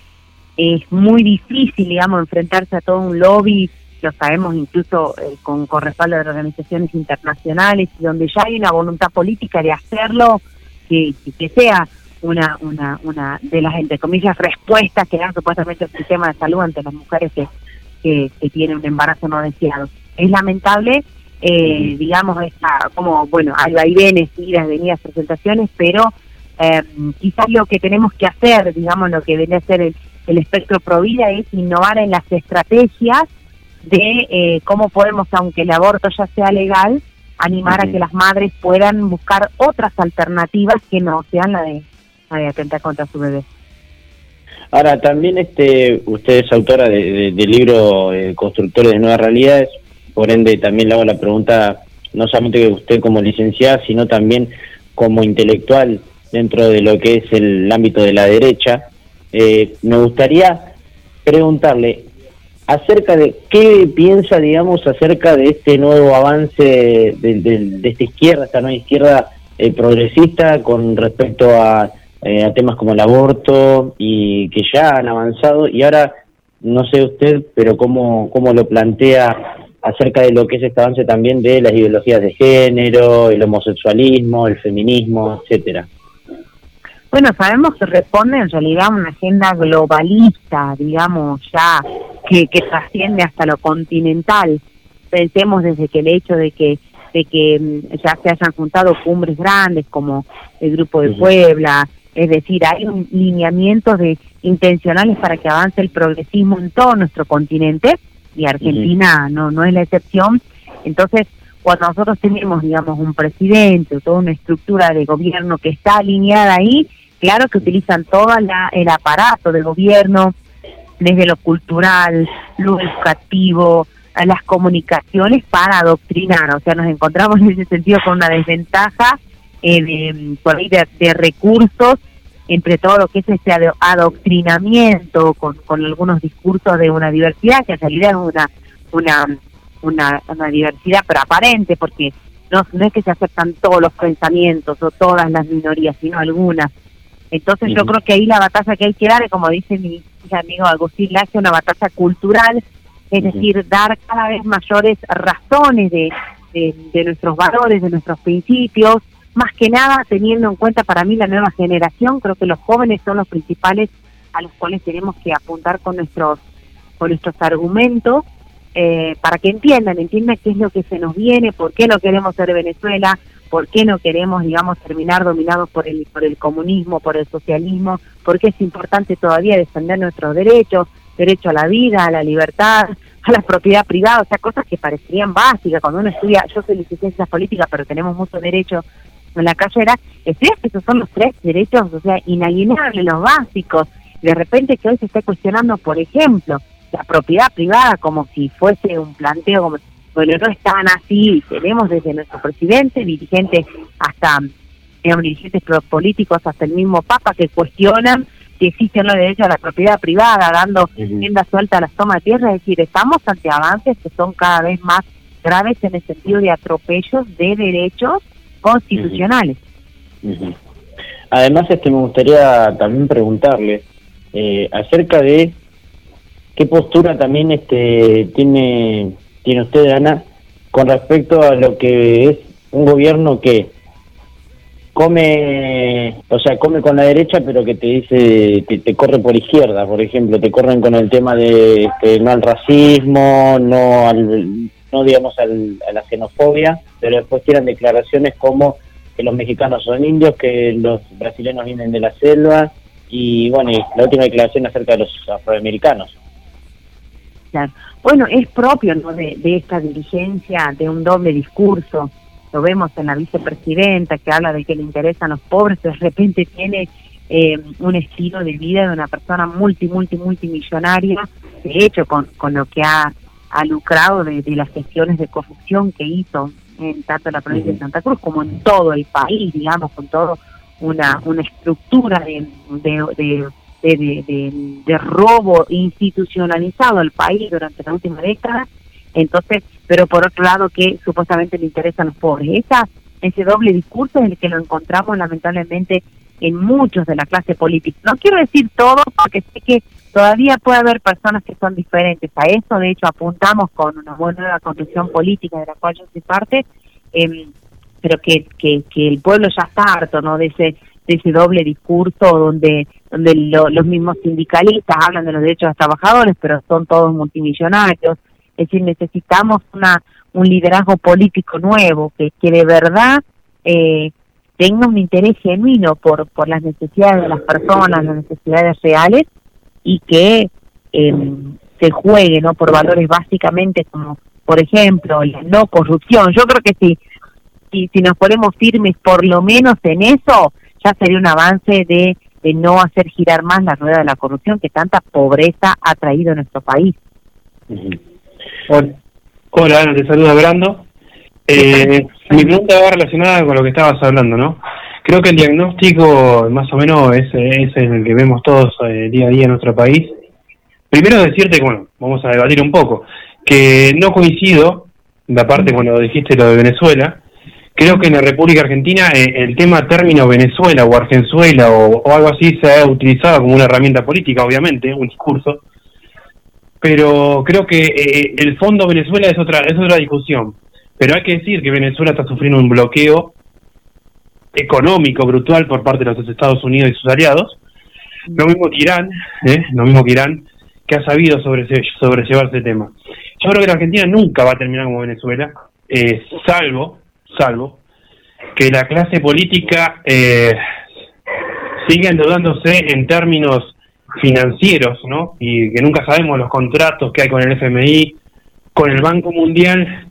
es muy difícil, digamos, enfrentarse a todo un lobby, lo sabemos incluso eh, con, con respaldo de organizaciones internacionales, y donde ya hay una voluntad política de hacerlo, que, que sea una, una, una de las, entre comillas, respuestas que dan supuestamente el sistema de salud ante las mujeres que, que, que tienen un embarazo no deseado. Es lamentable, eh, digamos, esta, como, bueno, hay vaivenes, idas, venidas, presentaciones, pero eh, quizás lo que tenemos que hacer, digamos, lo que viene a ser el, el espectro Provida es innovar en las estrategias de eh, cómo podemos, aunque el aborto ya sea legal, animar a que las madres puedan buscar otras alternativas que no sean la de a atentar contra su bebé. Ahora, también este, usted es autora de, del libro eh, Constructores de Nuevas Realidades, por ende también le hago la pregunta, no solamente que usted como licenciada, sino también como intelectual dentro de lo que es el ámbito de la derecha. Eh, me gustaría preguntarle acerca de qué piensa, digamos, acerca de este nuevo avance de, de, esta izquierda, esta nueva izquierda eh, progresista con respecto a eh, a temas como el aborto y que ya han avanzado y ahora no sé usted, pero cómo, cómo lo plantea acerca de lo que es este avance también de las ideologías de género, el homosexualismo, el feminismo, etcétera. Bueno, sabemos que responde en realidad a una agenda globalista, digamos, ya que, que trasciende hasta lo continental. Pensemos desde que el hecho de que de que mm, ya se hayan juntado cumbres grandes como el Grupo de Puebla, es decir, hay un lineamientos de intencionales para que avance el progresismo en todo nuestro continente y Argentina no no es la excepción. Entonces, cuando nosotros tenemos, digamos, un presidente o toda una estructura de gobierno que está alineada ahí, claro que utilizan todo la, el aparato de gobierno, desde lo cultural, lo educativo, las comunicaciones para adoctrinar. O sea, nos encontramos en ese sentido con una desventaja eh, de, recursos entre todo lo que es este adoctrinamiento con, con algunos discursos de una diversidad que en realidad es una una una, una diversidad pero aparente porque no, no es que se aceptan todos los pensamientos o todas las minorías sino algunas entonces yo creo que ahí la batalla que hay que dar como dice mi, amigo Agustín Laje una batalla cultural es decir dar cada vez mayores razones de, de, de nuestros valores de nuestros principios más que nada teniendo en cuenta para mí la nueva generación, creo que los jóvenes son los principales a los cuales tenemos que apuntar con nuestros con estos argumentos eh, para que entiendan, entiendan qué es lo que se nos viene, por qué no queremos ser Venezuela, por qué no queremos, digamos, terminar dominados por el, por el comunismo, por el socialismo, por qué es importante todavía defender nuestros derechos, derecho a la vida, a la libertad, a la propiedad privada, o sea, cosas que parecerían básicas. Cuando uno estudia, yo soy licenciada en políticas, pero tenemos muchos derechos en la carrera, estudias que esos son los tres derechos, o sea, inalienables, los básicos. De repente que hoy se está cuestionando, por ejemplo, la propiedad privada como si fuese un planteo, como bueno, no están así, tenemos desde nuestro presidente, dirigentes hasta, digamos, dirigentes políticos, hasta el mismo Papa, que cuestionan si existen los derechos a la propiedad privada, dando rienda suelta a las tomas de tierra, es decir, estamos ante avances que son cada vez más graves en el sentido de atropellos de derechos constitucionales. Además, este me gustaría también preguntarle eh, acerca de qué postura también este tiene tiene usted, Ana, con respecto a lo que es un gobierno que come, o sea, come con la derecha, pero que te dice, te corre por izquierda, por ejemplo, te corren con el tema de este, no al racismo, no al, no digamos al, a la xenofobia, pero después tiran declaraciones como que los mexicanos son indios, que los brasileños vienen de la selva, y bueno, y la última declaración acerca de los afroamericanos. Bueno, es propio ¿no? de, de esta dirigencia de un doble discurso. Lo vemos en la vicepresidenta que habla de que le interesan los pobres, de repente tiene eh, un estilo de vida de una persona multi, multi, multimillonaria, de hecho, con, con lo que ha, ha lucrado de, de las gestiones de corrupción que hizo en tanto en la provincia de Santa Cruz como en todo el país, digamos, con todo una, una estructura de, de, de de, de, robo institucionalizado al país durante la última década, entonces, pero por otro lado que supuestamente le interesan los pobres. Esa, ese doble discurso es el que lo encontramos lamentablemente en muchos de la clase política. No quiero decir todo porque sé que todavía puede haber personas que son diferentes a eso, de hecho apuntamos con una buena construcción política de la cual yo soy parte, eh, pero que, que, que el pueblo ya está harto ¿no? de ese de ese doble discurso donde donde los mismos sindicalistas hablan de los derechos de los trabajadores, pero son todos multimillonarios. Es decir, necesitamos una un liderazgo político nuevo que, que de verdad eh, tenga un interés genuino por, por las necesidades de las personas, las necesidades reales y que eh, se juegue no por valores básicamente como, por ejemplo, la no corrupción. Yo creo que si, si, si nos ponemos firmes por lo menos en eso, ya sería un avance de, de no hacer girar más la rueda de la corrupción que tanta pobreza ha traído a nuestro país. Hola, Hola Ana, te saluda Brando. Eh, mi pregunta va relacionada con lo que estabas hablando, ¿no? Creo que el diagnóstico más o menos es, es el que vemos todos eh, día a día en nuestro país. Primero decirte, bueno, vamos a debatir un poco, que no coincido, de aparte cuando dijiste lo de Venezuela, creo que en la República Argentina eh, el tema término Venezuela o Argenzuela o, algo así se ha utilizado como una herramienta política, obviamente, un discurso, pero creo que eh, el fondo Venezuela es otra, es otra discusión. Pero hay que decir que Venezuela está sufriendo un bloqueo económico brutal por parte de los Estados Unidos y sus aliados. Lo mismo que Irán, ¿eh? lo mismo que Irán, que ha sabido sobre, sobrellevar ese tema. Yo creo que la Argentina nunca va a terminar como Venezuela, eh, salvo, salvo, que la clase política eh, siga endeudándose en términos financieros, ¿no? Y que nunca sabemos los contratos que hay con el FMI, con el Banco Mundial,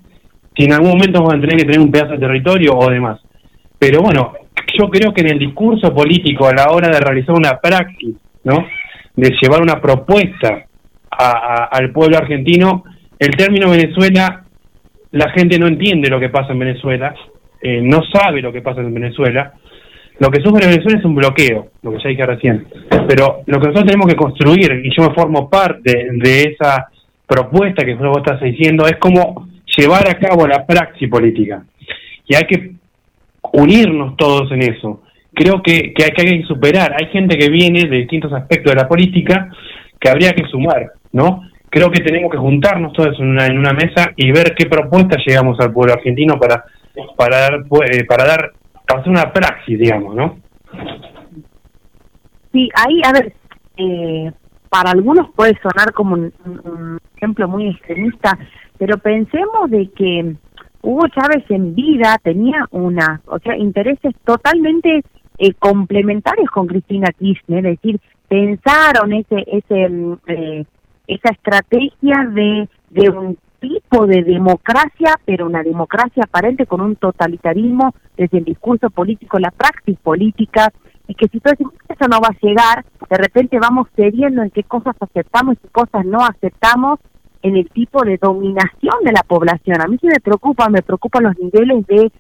si en algún momento van a tener que tener un pedazo de territorio o demás. Pero bueno, yo creo que en el discurso político a la hora de realizar una praxis, ¿no? De llevar una propuesta a, al pueblo argentino, el término Venezuela, la gente no entiende lo que pasa en Venezuela, eh, no sabe lo que pasa en Venezuela, lo que sufre Venezuela es un bloqueo, lo que ya dije recién. Pero lo que nosotros tenemos que construir, y yo me formo parte de esa propuesta que vos estás diciendo, es como llevar a cabo la praxis política. Y hay que unirnos todos en eso. Creo que hay que superar. Hay gente que viene de distintos aspectos de la política que habría que sumar, ¿no? Creo que tenemos que juntarnos todos en una, en una mesa y ver qué propuestas llegamos al pueblo argentino para, para dar, eh, para dar hacer una praxis, digamos, ¿no? Sí, ahí, a ver, eh, para algunos puede sonar como un, un- ejemplo muy extremista, pero pensemos de que Hugo Chávez en vida tenía una, o sea, intereses totalmente eh, complementarios con Cristina Kirchner, es decir, pensaron ese, ese, eh, esa estrategia de, de un tipo de democracia, pero una democracia aparente con un totalitarismo desde el discurso político, la praxis política, y que si todo eso no va a llegar, de repente vamos cediendo en qué cosas aceptamos y qué cosas no aceptamos en el tipo de dominación de la población. A mí sí me preocupa, me preocupan los niveles de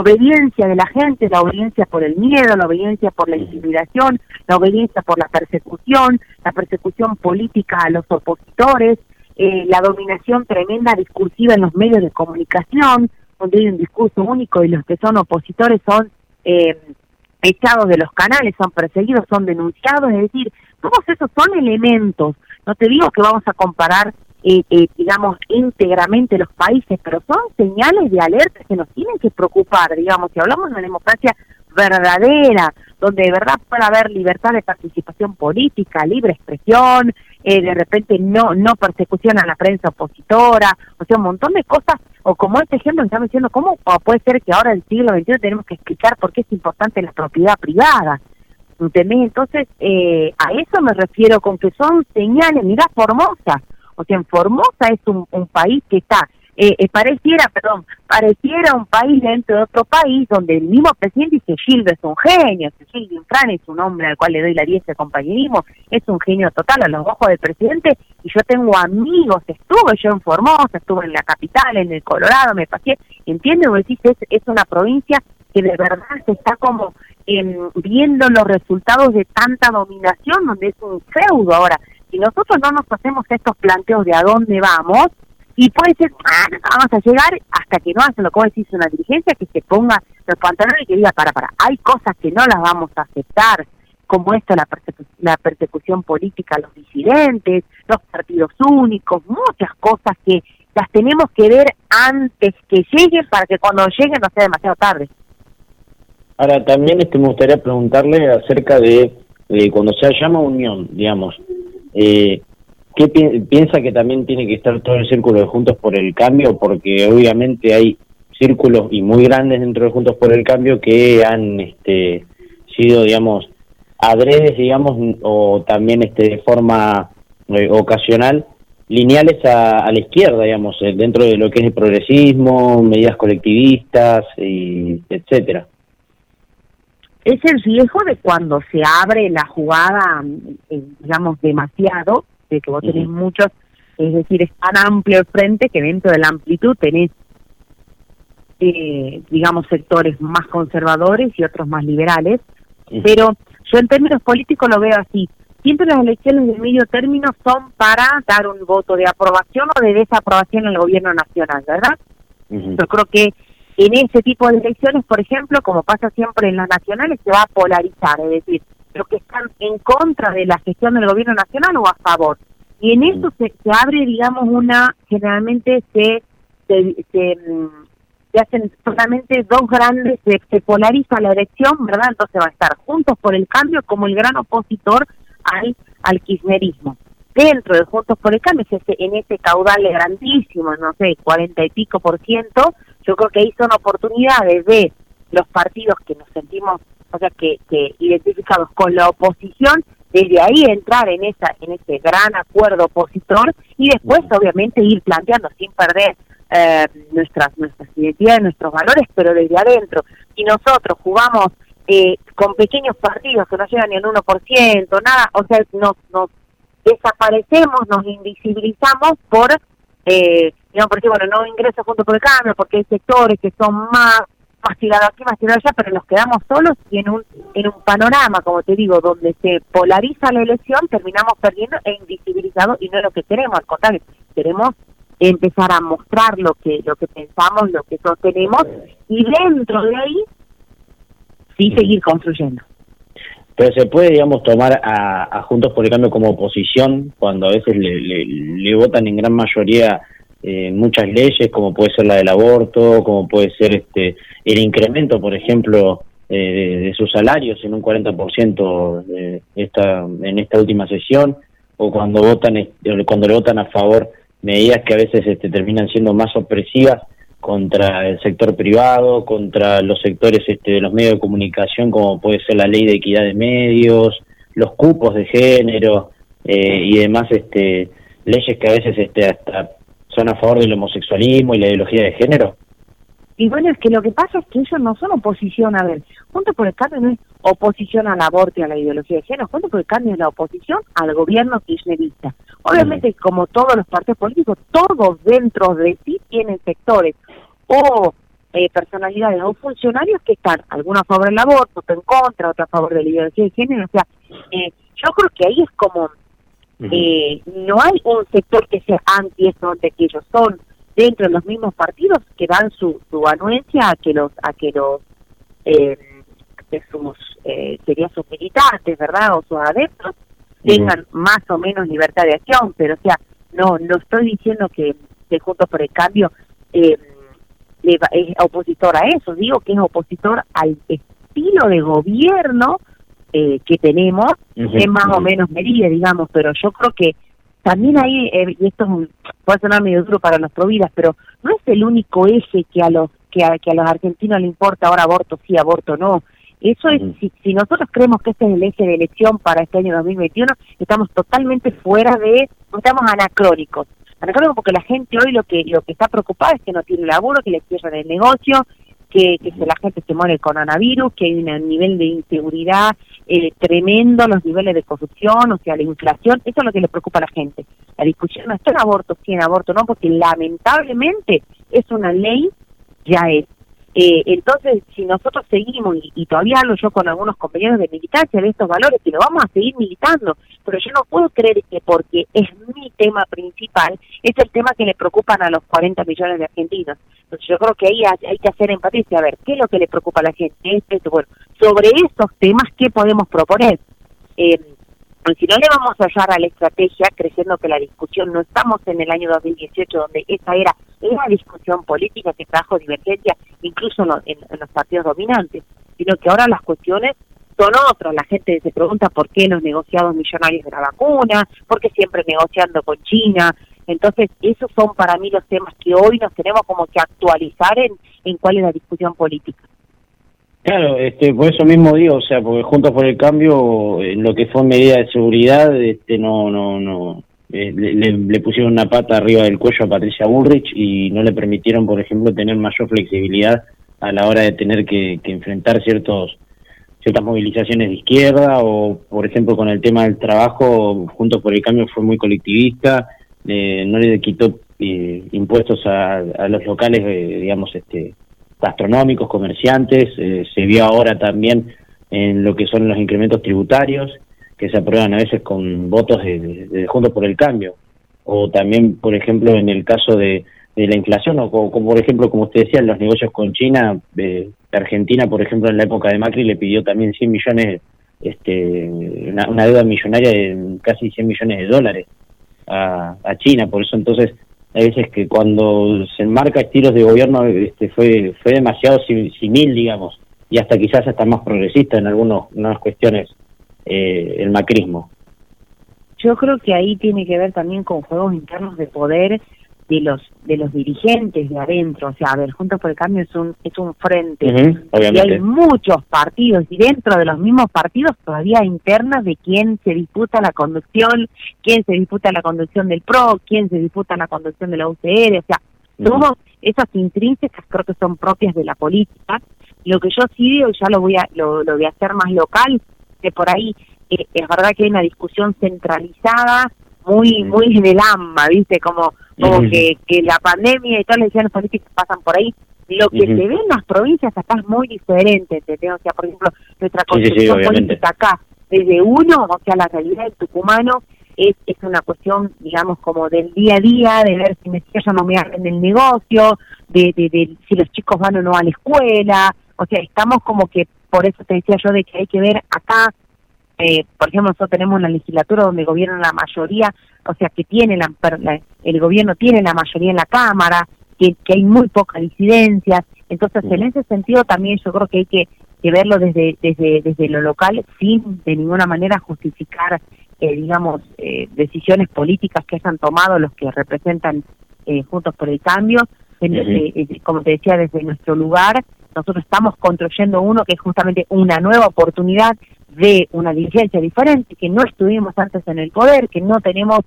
obediencia de la gente, la obediencia por el miedo, la obediencia por la intimidación, la obediencia por la persecución, la persecución política a los opositores, eh, la dominación tremenda discursiva en los medios de comunicación, donde hay un discurso único y los que son opositores son eh, echados de los canales, son perseguidos, son denunciados, es decir, todos esos son elementos. No te digo que vamos a comparar, eh, eh, digamos, íntegramente los países, pero son señales de alerta que nos tienen que preocupar, digamos, si hablamos de una democracia verdadera, donde de verdad pueda haber libertad de participación política, libre expresión, eh, de repente no no persecución a la prensa opositora, o sea, un montón de cosas, o como este ejemplo que estamos diciendo, ¿cómo puede ser que ahora en el siglo XXI tenemos que explicar por qué es importante la propiedad privada? ¿Entendés? Entonces, eh, a eso me refiero con que son señales, mirá Formosa, o sea, en Formosa es un, un país que está, eh, eh, pareciera, perdón, pareciera un país dentro de otro país donde el mismo presidente dice Gildo es un genio, Gildo Infran es un hombre al cual le doy la 10 de compañerismo, es un genio total a los ojos del presidente y yo tengo amigos, estuve yo en Formosa, estuve en la capital, en el Colorado, me pasé, entiende, vos decís, es, es una provincia que de verdad se está como em, viendo los resultados de tanta dominación, donde es un feudo ahora. Si nosotros no nos hacemos estos planteos de a dónde vamos, y puede ser, ah, no vamos a llegar hasta que no hacen lo que vos decís, una dirigencia que se ponga los pantalones y que diga, para, para, hay cosas que no las vamos a aceptar, como esto, la, persecu- la persecución política a los disidentes, los partidos únicos, muchas cosas que las tenemos que ver antes que lleguen para que cuando lleguen no sea demasiado tarde. Ahora, también este, me gustaría preguntarle acerca de eh, cuando se llama unión, digamos, eh, ¿qué pi- piensa que también tiene que estar todo el círculo de Juntos por el Cambio? Porque obviamente hay círculos y muy grandes dentro de Juntos por el Cambio que han este, sido, digamos, adredes, digamos, o también este, de forma eh, ocasional, lineales a, a la izquierda, digamos, eh, dentro de lo que es el progresismo, medidas colectivistas, y etcétera. Es el riesgo de cuando se abre la jugada, eh, digamos, demasiado, de que vos tenés muchos, es decir, es tan amplio el frente que dentro de la amplitud tenés, eh, digamos, sectores más conservadores y otros más liberales, pero yo en términos políticos lo veo así. Siempre las elecciones de medio término son para dar un voto de aprobación o de desaprobación al gobierno nacional, ¿verdad? Yo creo que en ese tipo de elecciones, por ejemplo, como pasa siempre en las nacionales, se va a polarizar, es decir, los que están en contra de la gestión del gobierno nacional o a favor. Y en eso se, se abre, digamos, una, generalmente se, se, se, mm, se hacen solamente dos grandes, se, se polariza la elección, ¿verdad? Entonces va a estar Juntos por el Cambio como el gran opositor al, al kirchnerismo. Dentro de Juntos por el Cambio, es ese- en ese caudal grandísimo, no sé, cuarenta y pico por ciento, yo creo que ahí son oportunidades de los partidos que nos sentimos, o sea, que, que identificados con la oposición, desde ahí entrar en esa en ese gran acuerdo opositor y después, obviamente, ir planteando sin perder eh, nuestras nuestras identidades, nuestros valores, pero desde adentro. Si nosotros jugamos eh, con pequeños partidos que no llegan ni al 1%, nada, o sea, nos, nos desaparecemos, nos invisibilizamos por, eh, digamos, porque bueno, no ingreso junto por el cambio, porque hay sectores que son más, más tirados aquí, más tirados allá, pero nos quedamos solos y en un, en un panorama, como te digo, donde se polariza la elección, terminamos perdiendo e invisibilizados y no es lo que queremos, al contrario, queremos empezar a mostrar lo que lo que pensamos, lo que sostenemos y dentro de ahí sí seguir construyendo. Pero se puede, digamos, tomar a, a Juntos por el Cambio como oposición cuando a veces le, le, votan en gran mayoría eh, muchas leyes, como puede ser la del aborto, como puede ser este el incremento, por ejemplo, eh, de, de sus salarios en un 40% de esta, en esta última sesión. o cuando votan este, cuando le votan a favor medidas que a veces este, terminan siendo más opresivas contra el sector privado, contra los sectores este, de los medios de comunicación, como puede ser la ley de equidad de medios, los cupos de género eh, y demás este, leyes que a veces este, hasta son a favor del homosexualismo y la ideología de género. Y bueno, es que lo que pasa es que ellos no son oposición, a ver, Junto por el Cambio no es oposición al aborto y a la ideología de género, Junto por el Cambio es la oposición al gobierno kirchnerista. Obviamente, como todos los partidos políticos, todos dentro de sí tienen sectores o eh, personalidades o funcionarios que están, algunos a favor del aborto, otros en contra, otros a favor de la ideología de género. O sea, eh, yo creo que ahí es como, eh, no hay un sector que sea anti de que ellos son dentro de los mismos partidos que dan su, su anuencia a que los, a que los, eh, que sus, eh, serían sus militantes, ¿verdad? O sus adeptos tengan más o menos libertad de acción, pero o sea, no, no estoy diciendo que, que Juntos por el Cambio eh, le va- es opositor a eso, digo que es opositor al estilo de gobierno eh, que tenemos Ujú, en más o menos medida, digamos, pero yo creo que también ahí, eh, y esto es un- puede sonar medio duro para los providas, pero no es el único eje que a los que a, que a los argentinos le importa ahora aborto sí, aborto no. Eso es, si, si nosotros creemos que este es el eje de elección para este año 2021, estamos totalmente fuera de, estamos anacrónicos. Anacrónicos porque la gente hoy lo que lo que está preocupada es que no tiene laburo, que le cierran el negocio, que, la gente se muere con coronavirus, que hay un nivel de inseguridad eh, tremendo, los niveles de corrupción, o sea, la inflación, eso es lo que le preocupa a la gente. La discusión no está en aborto, sí en aborto, no, porque lamentablemente es una ley, ya es. Eh, entonces, si nosotros seguimos, y, todavía hablo yo con algunos compañeros de militancia de estos valores, que lo vamos a seguir militando, pero yo no puedo creer que porque es mi tema principal, es el tema que le preocupan a los 40 millones de argentinos. Entonces yo creo que ahí hay, que hacer empatía y a ver, ¿qué es lo que le preocupa a la gente? Esto. Bueno, sobre esos temas, ¿qué podemos proponer? Eh, pues si no le vamos a hallar a la estrategia, creyendo que la discusión no estamos en el año 2018, donde esa era la discusión política que trajo divergencia, incluso en los partidos dominantes, sino que ahora las cuestiones son otras. La gente se pregunta por qué los negociados millonarios de la vacuna, por qué siempre negociando con China. Entonces, esos son para mí los temas que hoy nos tenemos como que actualizar en, en cuál es la discusión política. Claro, este, por eso mismo digo, o sea, porque Juntos por el Cambio, en lo que fue medida de seguridad, este, no, no, no, eh, le, le- pusieron una pata arriba del cuello a Patricia Bullrich y no le permitieron, por ejemplo, tener mayor flexibilidad a la hora de tener que, enfrentar ciertos ciertas movilizaciones de izquierda o, por ejemplo, con el tema del trabajo, Juntos por el Cambio fue muy colectivista, eh, no le quitó eh, impuestos a, a los locales, eh, digamos, este gastronómicos, comerciantes, eh, se vio ahora también en lo que son los incrementos tributarios, que se aprueban a veces con votos de, de, Juntos por el Cambio, o también, por ejemplo, en el caso de, de la inflación, o como, por ejemplo, como usted decía, en los negocios con China, eh, Argentina, por ejemplo, en la época de Macri le pidió también 100 millones, este, una, deuda millonaria de casi 100 millones de dólares a, a China, por eso entonces hay veces que cuando se enmarca estilos de gobierno este, fue fue demasiado sim- simil, digamos, y hasta quizás hasta más progresista en algunos, algunas cuestiones eh, el macrismo. Yo creo que ahí tiene que ver también con juegos internos de poder de los de los dirigentes de adentro, o sea, a ver, Juntos por el Cambio es un es un frente y hay muchos partidos y dentro de los mismos partidos todavía hay internas de quién se disputa la conducción, quién se disputa la conducción del PRO, quién se disputa la conducción de la UCR, o sea, todas esas intrínsecas creo que son propias de la política. Lo que yo sí digo, y ya lo voy a lo, lo voy a hacer más local, que por ahí eh, es verdad que hay una discusión centralizada muy muy en el AMBA, ¿viste? Como como que, que la pandemia y todas las decisiones políticas pasan por ahí. Lo que se ve en las provincias acá es muy diferente, ¿entendés? O sea, por ejemplo, nuestra Sí, sí, sí, construcción obviamente. política acá, desde uno, o sea, la realidad del tucumano es, es una cuestión, digamos, como del día a día, de ver si me cierran o me abren el negocio, de, de, de si los chicos van o no a la escuela, o sea, estamos como que, por eso te decía yo de que hay que ver acá, eh, por ejemplo, nosotros tenemos una legislatura donde gobierna la mayoría, o sea, que tiene la, el gobierno tiene la mayoría en la Cámara, que, que hay muy pocas disidencias, entonces en ese sentido también yo creo que hay que, que verlo desde, desde, desde lo local sin de ninguna manera justificar eh, digamos, eh, decisiones políticas que hayan tomado los que representan eh, Juntos por el Cambio. En- eh, eh, como te decía, desde nuestro lugar, nosotros estamos construyendo uno que es justamente una nueva oportunidad de una dirigencia diferente, que no estuvimos antes en el poder, que no tenemos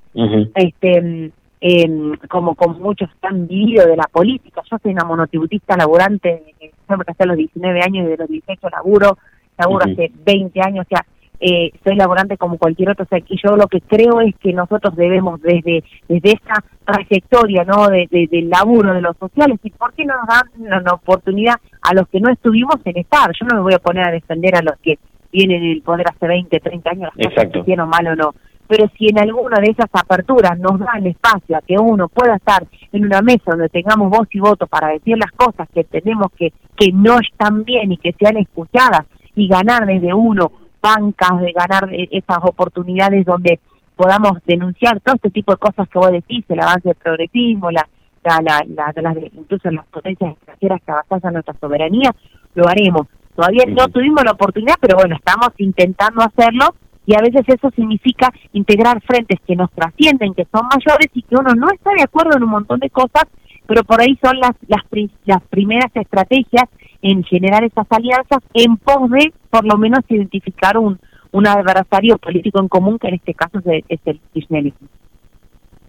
este em, como con muchos que han vivido de la política. Yo soy una monotributista laburante, eh, siempre hasta los 19 años y de los 18 laburo, laburo hace 20 años, o sea, eh, soy laborante como cualquier otro, o sea, y yo lo que creo es que nosotros debemos desde desde esta trayectoria, ¿no?, de, de- del laburo, de los sociales, y por qué no nos dan una, oportunidad a los que no estuvimos en estar. Yo no me voy a poner a defender a los que vienen en el poder hace 20, 30 años, las cosas Exacto. que hicieron mal o no pero si en alguna de esas aperturas nos dan espacio a que uno pueda estar en una mesa donde tengamos voz y voto para decir las cosas que tenemos que que no están bien y que sean escuchadas y ganar desde uno bancas, de ganar eh, esas oportunidades donde podamos denunciar todo este tipo de cosas que vos decís, el avance del progresismo, la, la, la, la- incluso las potencias extranjeras que avasallan nuestra soberanía, lo haremos. Todavía no tuvimos la oportunidad, pero bueno, estamos intentando hacerlo y a veces eso significa integrar frentes que nos trascienden, que son mayores y que uno no está de acuerdo en un montón de cosas, pero por ahí son las las, las primeras estrategias en generar esas alianzas en pos de por lo menos identificar un un adversario político en común que en este caso es el, es el kirchnerismo.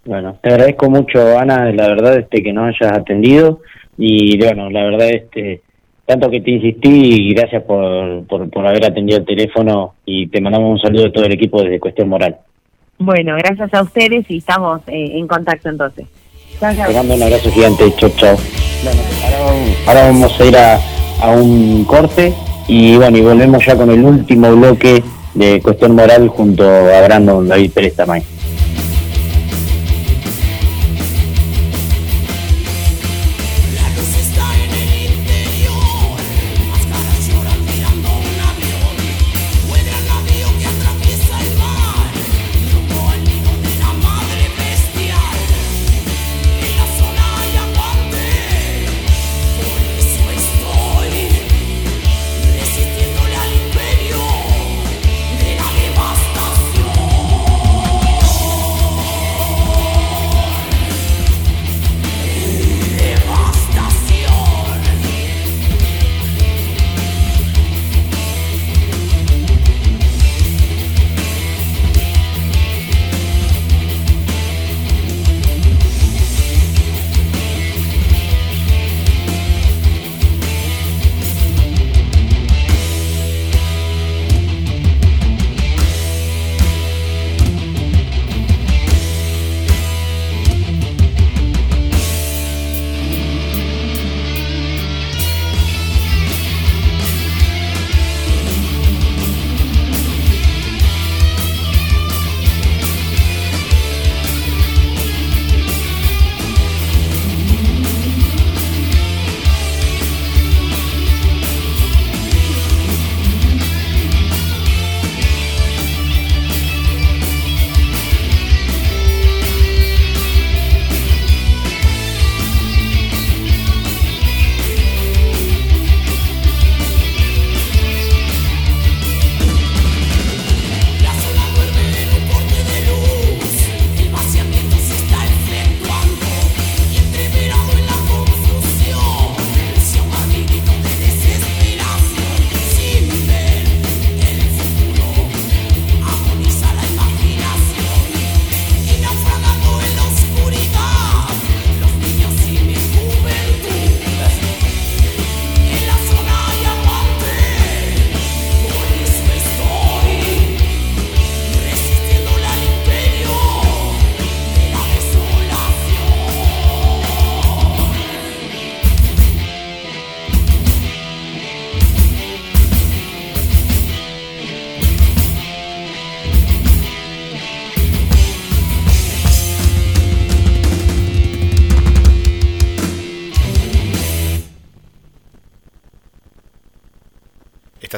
Bueno, te agradezco mucho, Ana, la verdad, este que nos hayas atendido y bueno, la verdad, este tanto que te insistí y gracias por, por, por haber atendido el teléfono y te mandamos un saludo de todo el equipo desde Cuestión Moral. Bueno, gracias a ustedes y estamos eh, en contacto entonces. Te mando un abrazo gigante, chau, chau. Bueno, ahora vamos a ir a, a un corte y bueno, y volvemos ya con el último bloque de Cuestión Moral junto a Brandon David Pérez Tamay.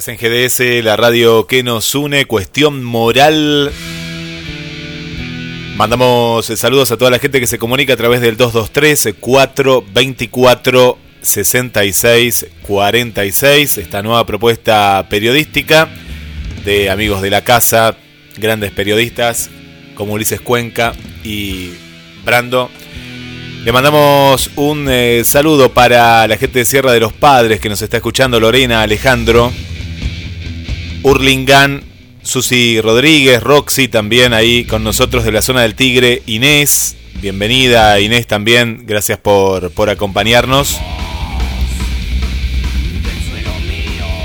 En GDS, la radio que nos une, cuestión moral. Mandamos saludos a toda la gente que se comunica a través del 223 424 66 46. Esta nueva propuesta periodística de amigos de la casa grandes periodistas como Ulises Cuenca y Brando. Le mandamos un eh, saludo para la gente de Sierra de los Padres que nos está escuchando, Lorena, Alejandro, Urlingán, Susi Rodríguez, Roxy también ahí con nosotros de la zona del Tigre, Inés, bienvenida Inés también, gracias por, por acompañarnos.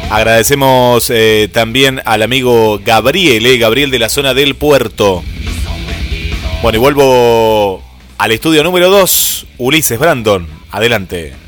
Agradecemos eh, también al amigo Gabriel, eh, Gabriel de la zona del puerto. Bueno, y vuelvo al estudio número 2, Ulises Brandon. Adelante.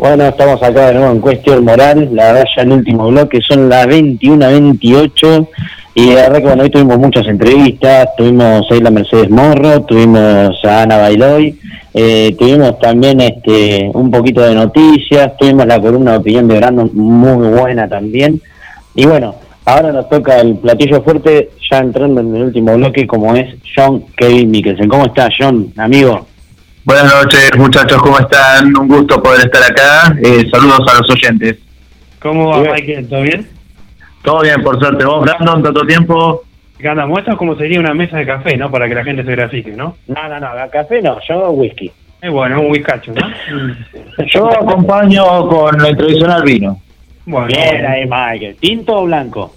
Bueno, estamos acá de nuevo en Cuestión Moral, la verdad ya el último bloque, son las 21 28 y la verdad que bueno, hoy tuvimos muchas entrevistas, tuvimos ahí la Mercedes Morro, tuvimos a Ana Bailoy, eh, tuvimos también este un poquito de noticias, tuvimos la columna de opinión de Brandon muy buena también y bueno, ahora nos toca el platillo fuerte ya entrando en el último bloque como es John Kevin Mikkelsen. ¿Cómo está John, amigo? Buenas noches, muchachos, ¿cómo están? Un gusto poder estar acá. Eh, saludos a los oyentes. ¿Cómo va, Michael? ¿Todo bien? Todo bien, por suerte. ¿Vos, Brandon, tanto tiempo? ¿Qué andamos? Esto es como sería una mesa de café, ¿no? Para que la gente se grafique, ¿no? No, no, no, café no, yo whisky. Es bueno, un whiskacho, ¿no? Yo acompaño con el tradicional vino. Bueno, Bien ahí, Michael. ¿Tinto o blanco?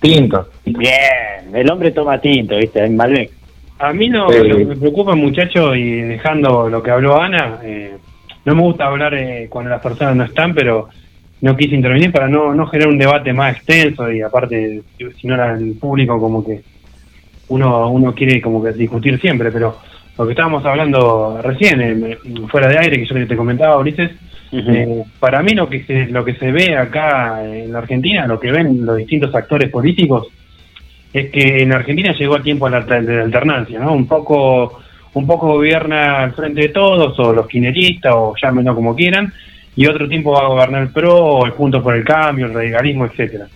Tinto. Bien, el hombre toma tinto, ¿viste? En Malbec. A mí no, lo que me preocupa, muchacho, y dejando lo que habló Ana, eh, no me gusta hablar eh, cuando las personas no están, pero no quise intervenir para no, no generar un debate más extenso y aparte, si no era el público como que uno uno quiere como que discutir siempre, pero lo que estábamos hablando recién, eh, fuera de aire, que yo te comentaba, Ulises, eh, para mí lo que se, lo que se ve acá en la Argentina, lo que ven los distintos actores políticos, es que en Argentina llegó el tiempo de la, alternancia, ¿no? Un poco, un poco gobierna al frente de todos, o los quineristas, o llámenlo como quieran, y otro tiempo va a gobernar el PRO, o el Juntos por el Cambio, el radicalismo, etcétera.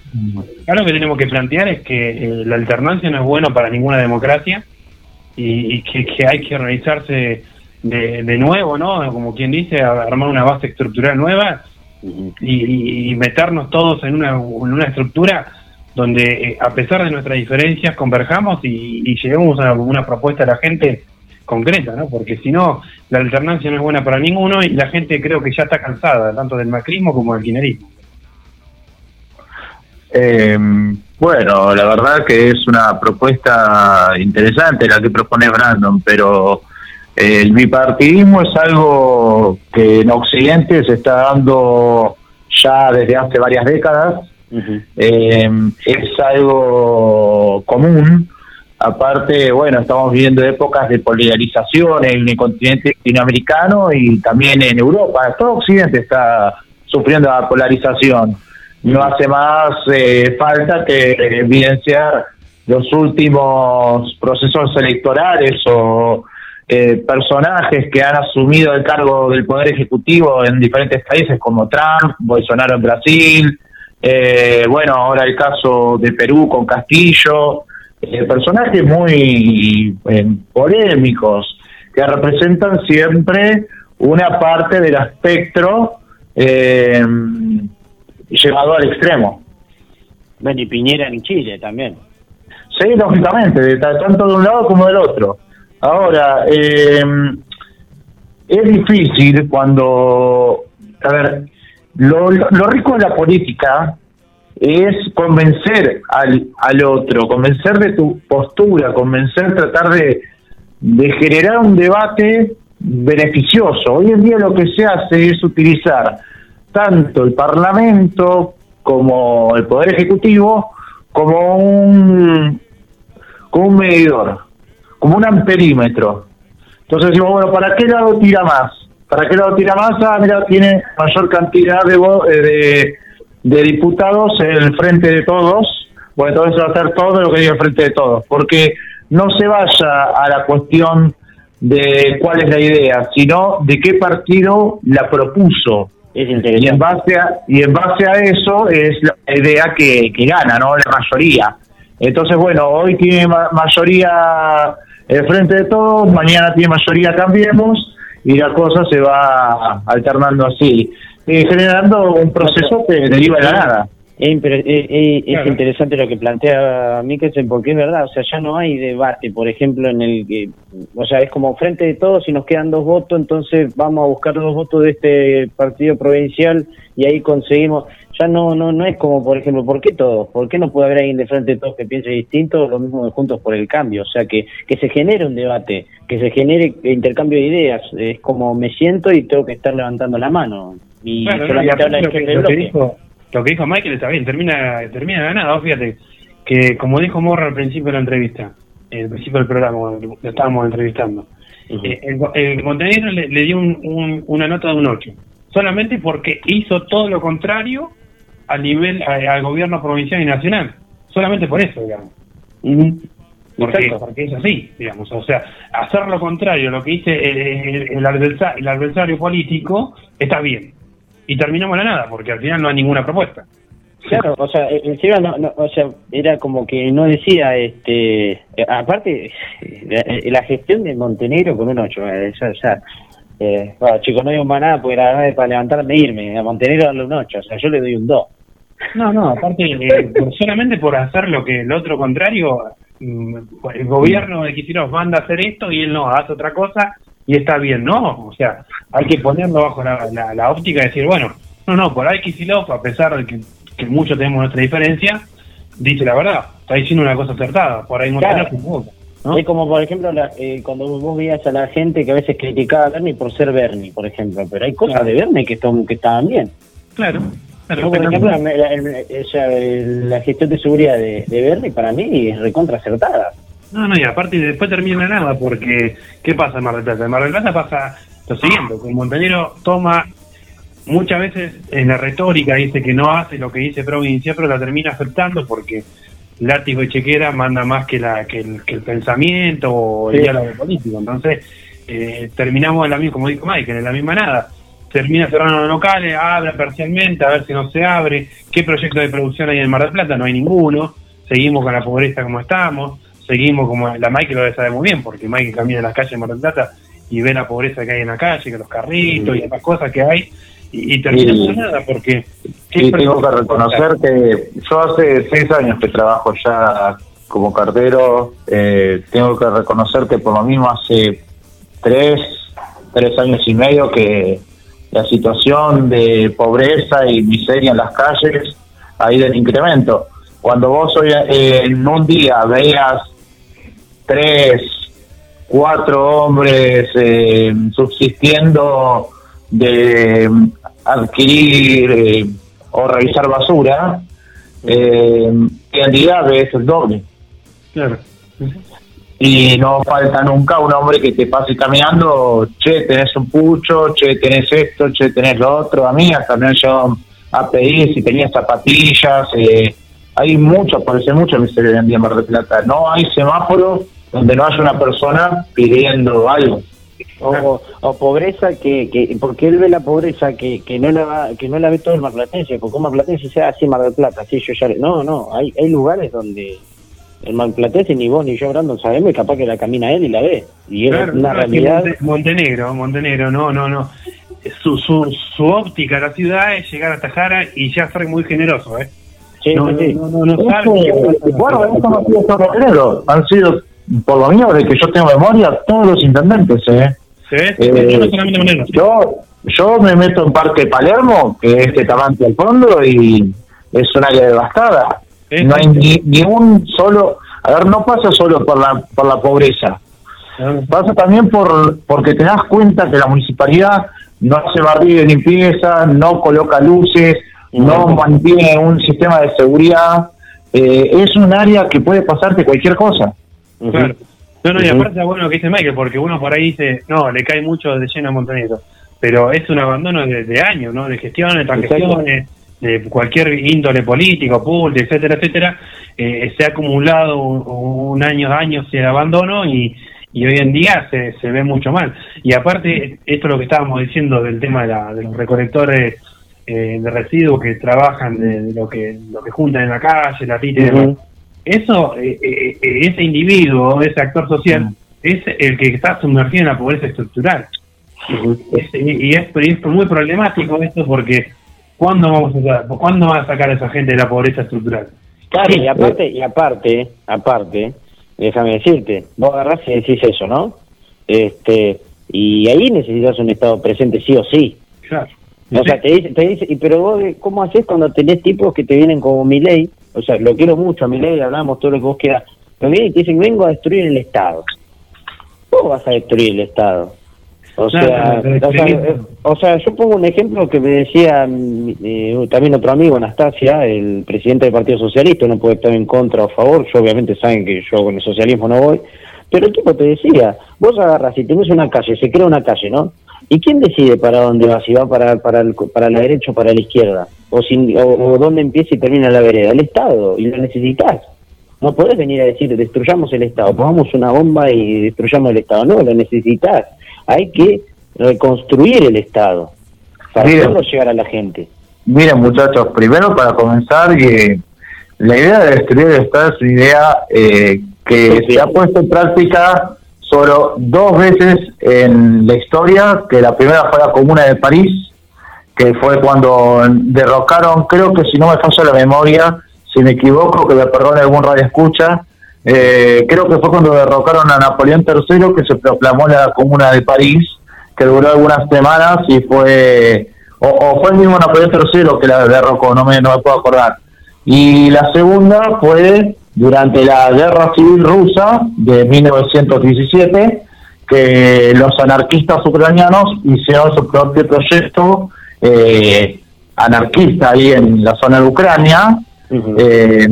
Ahora lo que tenemos que plantear es que eh, la alternancia no es buena para ninguna democracia y, y que, que hay que organizarse de, de nuevo, ¿no? Como quien dice, armar una base estructural nueva y, y- y meternos todos en una, en una estructura donde, eh, a pesar de nuestras diferencias, converjamos y, y lleguemos a una propuesta a la gente concreta, ¿no? Porque si no, la alternancia no es buena para ninguno y la gente creo que ya está cansada, tanto del macrismo como del kirchnerismo. Eh, bueno, la verdad que es una propuesta interesante la que propone Brandon, pero eh, el bipartidismo es algo que en Occidente se está dando ya desde hace varias décadas. Eh, es algo común. Aparte, bueno, estamos viviendo épocas de polarización en el continente latinoamericano y también en Europa. Todo Occidente está sufriendo la polarización. No hace más eh, falta que evidenciar los últimos procesos electorales o eh, personajes que han asumido el cargo del poder ejecutivo en diferentes países como Trump, Bolsonaro en Brasil, eh, bueno, ahora el caso de Perú con Castillo, eh, personajes muy eh, polémicos que representan siempre una parte del espectro eh, llevado al extremo. Bueno, y Piñera en Chile también. Sí, lógicamente, tanto de un lado como del otro. Ahora, eh, es difícil cuando, a ver, lo, lo- rico de la política es convencer al, al otro, convencer de tu postura, convencer, tratar de, de generar un debate beneficioso. Hoy en día lo que se hace es utilizar tanto el Parlamento como el Poder Ejecutivo como un, como un medidor, como un amperímetro. Entonces decimos, bueno, ¿para qué lado tira más? ¿Para qué lado tira más? Ah, mira, tiene mayor cantidad de, eh, de, de diputados en el frente de todos. Bueno, entonces va a hacer todo lo que diga el frente de todos. Porque no se vaya a la cuestión de cuál es la idea, sino de qué partido la propuso. Es Y en base a, y en base a eso es la idea que, que gana, ¿no? La mayoría. Entonces, bueno, hoy tiene ma- mayoría el frente de todos, mañana tiene mayoría Cambiemos, y la cosa se va alternando así, eh, generando un proceso que deriva de la nada. Pero, eh, eh, Claro. Es interesante lo que plantea Mikkelsen porque es verdad, o sea, ya no hay debate, por ejemplo, en el que, o sea, es como frente de todos y nos quedan dos votos, entonces vamos a buscar dos votos de este partido provincial y ahí conseguimos, ya no no no es como, por ejemplo, ¿por qué todos? ¿Por qué no puede haber alguien de frente de todos que piense distinto? Lo mismo de Juntos por el Cambio, o sea, que, que se genere un debate, que se genere intercambio de ideas, es como me siento y tengo que estar levantando la mano. Y Claro, no, y solamente habla el lo, que, lo dijo, lo que dijo Michael está bien, termina, termina ganado, fíjate, que como dijo Morra al principio de la entrevista, al principio del programa, cuando lo estábamos entrevistando, eh, el, el Montenegro le, le dio un- un- una nota de un 8, solamente porque hizo todo lo contrario al nivel, a- al gobierno provincial y nacional, solamente por eso, digamos. Porque, Exacto. porque es así, digamos. O sea, hacer lo contrario a lo que dice el, el- el adversa- el adversario político está bien. Y terminamos la nada, porque al final no hay ninguna propuesta. Claro, o sea, eh, encima no, no, o sea, era como que no decía, este, eh, aparte, eh, la, la gestión de Montenegro con un 8, eh, ya, ya, eh, bueno, chicos, no digo más nada porque la verdad es para levantarme e irme, a Montenegro darle un 8, o sea, yo le doy un 2. No, no, aparte, eh, solamente por hacer lo que el otro contrario, mm, el gobierno de Kicillof manda a hacer esto y él no, hace otra cosa y está bien, ¿no? O sea, hay que ponerlo bajo la, la- la óptica y decir, bueno, no, no, por ahí Kicillof, a pesar de que, que muchos tenemos nuestra diferencia, dice la verdad, está diciendo una cosa acertada, por ahí Claro. se equivoca. Es como, por ejemplo, la- eh, cuando vos veías a la gente que a veces criticaba a Bernie por ser Bernie, por ejemplo, pero hay cosas de Bernie que, están, que estaban bien. Claro. Por ejemplo, la, gestión de seguridad de, de Bernie para mí es recontra acertada. No, no, y aparte después termina nada, porque ¿qué pasa en Mar del Plata? En Mar del Plata pasa lo siguiente, que Montenegro toma muchas veces en la retórica, dice que no hace lo que dice provincia, pero la termina aceptando porque látigo y chequera manda más que, la, que, el, que el pensamiento o el Sí. diálogo político. Entonces, eh, terminamos en la misma, como dijo Michael, en la misma nada. Termina cerrando los locales, abre parcialmente, a ver si no se abre. ¿Qué proyecto de producción hay en Mar del Plata? No hay ninguno. Seguimos con la pobreza como estamos. Seguimos como la Michael lo saber muy bien, porque Michael camina en las calles de Mar del Plata y ve la pobreza que hay en la calle, que los carritos y las cosas que hay. Y, y Sí. en nada, porque... Y tengo que reconocer que yo hace seis años que trabajo ya como cartero. eh, tengo que reconocer que por lo mismo hace tres, tres años y medio que la situación de pobreza y miseria en las calles ha ido en incremento. Cuando vos hoy eh, en un día veas tres, cuatro hombres eh, subsistiendo de adquirir eh, o revisar basura, eh, en realidad ves el doble. Claro. Y no falta nunca un hombre que te pase caminando, che, tenés un pucho, che, tenés esto, che, tenés lo otro. A mí hasta me han a pedir si tenía zapatillas. eh, hay mucho, parece mucho miseria hoy en día Mar del Plata. No hay semáforo donde no haya una persona pidiendo algo. O, o pobreza que, que porque él ve la pobreza que, que no la que no la ve todo el marplatense porque un marplatense sea así Mar del Plata así yo ya no no hay hay lugares donde el marplatense ni vos ni yo Brandon sabemos y capaz que la camina él y la ve y es Claro, una no, es que realidad Monte- Montenegro, Montenegro, no, no, no. Su, su, su óptica a la ciudad es llegar a Tajara y ya ser muy generoso, ¿eh? Sí, no, sí, sí. no, no, no, no Es sabe que, pasa. bueno, eso no ha sido solo Montenegro. Han sido, por lo mío, de que yo tengo memoria, todos los intendentes, ¿eh? Eh, no solamente Montenegro. Yo, yo me meto en Parque Palermo, que es de Tamante al fondo, y es un área devastada. Sí, No hay ni, ni un solo... A ver, no pasa solo por la, por la pobreza. Pasa también por porque te das cuenta que la municipalidad no hace barrido de limpieza, no coloca luces, no mantiene un sistema de seguridad. Eh, es un área que puede pasarte cualquier cosa. Claro. No, no, y aparte está bueno lo que dice Michael, porque uno por ahí dice, no, le cae mucho de lleno a Montenegro. Pero es un abandono de, de años, ¿no? De gestiones, transgestiones, de cualquier índole político, público, etcétera, etcétera. Eh, se ha acumulado un, un año, años de abandono y, y hoy en día se, se ve mucho mal. Y aparte, esto es lo que estábamos diciendo del tema de, la- de los recolectores eh, de residuos que trabajan de, de lo que lo que juntan en la calle, la tita y demás Ujú. eso, eh, eh, eh, ese individuo, ese actor social, es el que está sumergido en la pobreza estructural. Es- y, y es, y es muy problemático esto porque ¿cuándo vamos a ¿cuándo van a sacar a esa gente de la pobreza estructural? Claro, y aparte, y aparte, aparte, déjame decirte, vos agarrás y decís eso, ¿no? Este, y ahí necesitas un Estado presente sí o sí. Claro. O sea, te dice, te dice, y pero vos, ¿cómo haces cuando tenés tipos que te vienen como mi ley? O sea, lo quiero mucho a mi ley, hablamos todo lo que vos quieras. Pero vienen y te dicen, vengo a destruir el Estado. ¿Cómo vas a destruir el Estado? O sea, o sea, eh, o sea, yo pongo un ejemplo que me decía eh, también otro amigo, Anastasia, el presidente del Partido Socialista, no puede estar en contra o a favor, yo obviamente saben que yo con el socialismo no voy, pero el tipo te decía, vos agarras y tenés una calle, se crea una calle, ¿no? ¿Y quién decide para dónde va? Si va para, para, el- para la derecha o para la izquierda, o, si, o, o dónde empieza y termina la vereda, el Estado, y lo necesitas. No podés venir a decir, destruyamos el Estado, pongamos una bomba y destruyamos el Estado. No, lo necesitas. Hay que reconstruir el Estado para Bien. hacerlo llegar a la gente. Miren muchachos, primero para comenzar, que la idea de destruir el Estado es una idea eh, que se ha puesto en práctica solo dos veces en la historia, que la primera fue la Comuna de París, que fue cuando derrocaron, creo que si no me falla la memoria, si me equivoco, que me perdone algún radio escucha, eh, creo que fue cuando derrocaron a Napoleón III que se proclamó la Comuna de París, que duró algunas semanas y fue, o, fue el mismo Napoleón III que la derrocó, no me, no me puedo acordar. Y la segunda fue durante la Guerra Civil Rusa de 1917, que los anarquistas ucranianos hicieron su propio proyecto eh, anarquista ahí en la zona de Ucrania. Eh,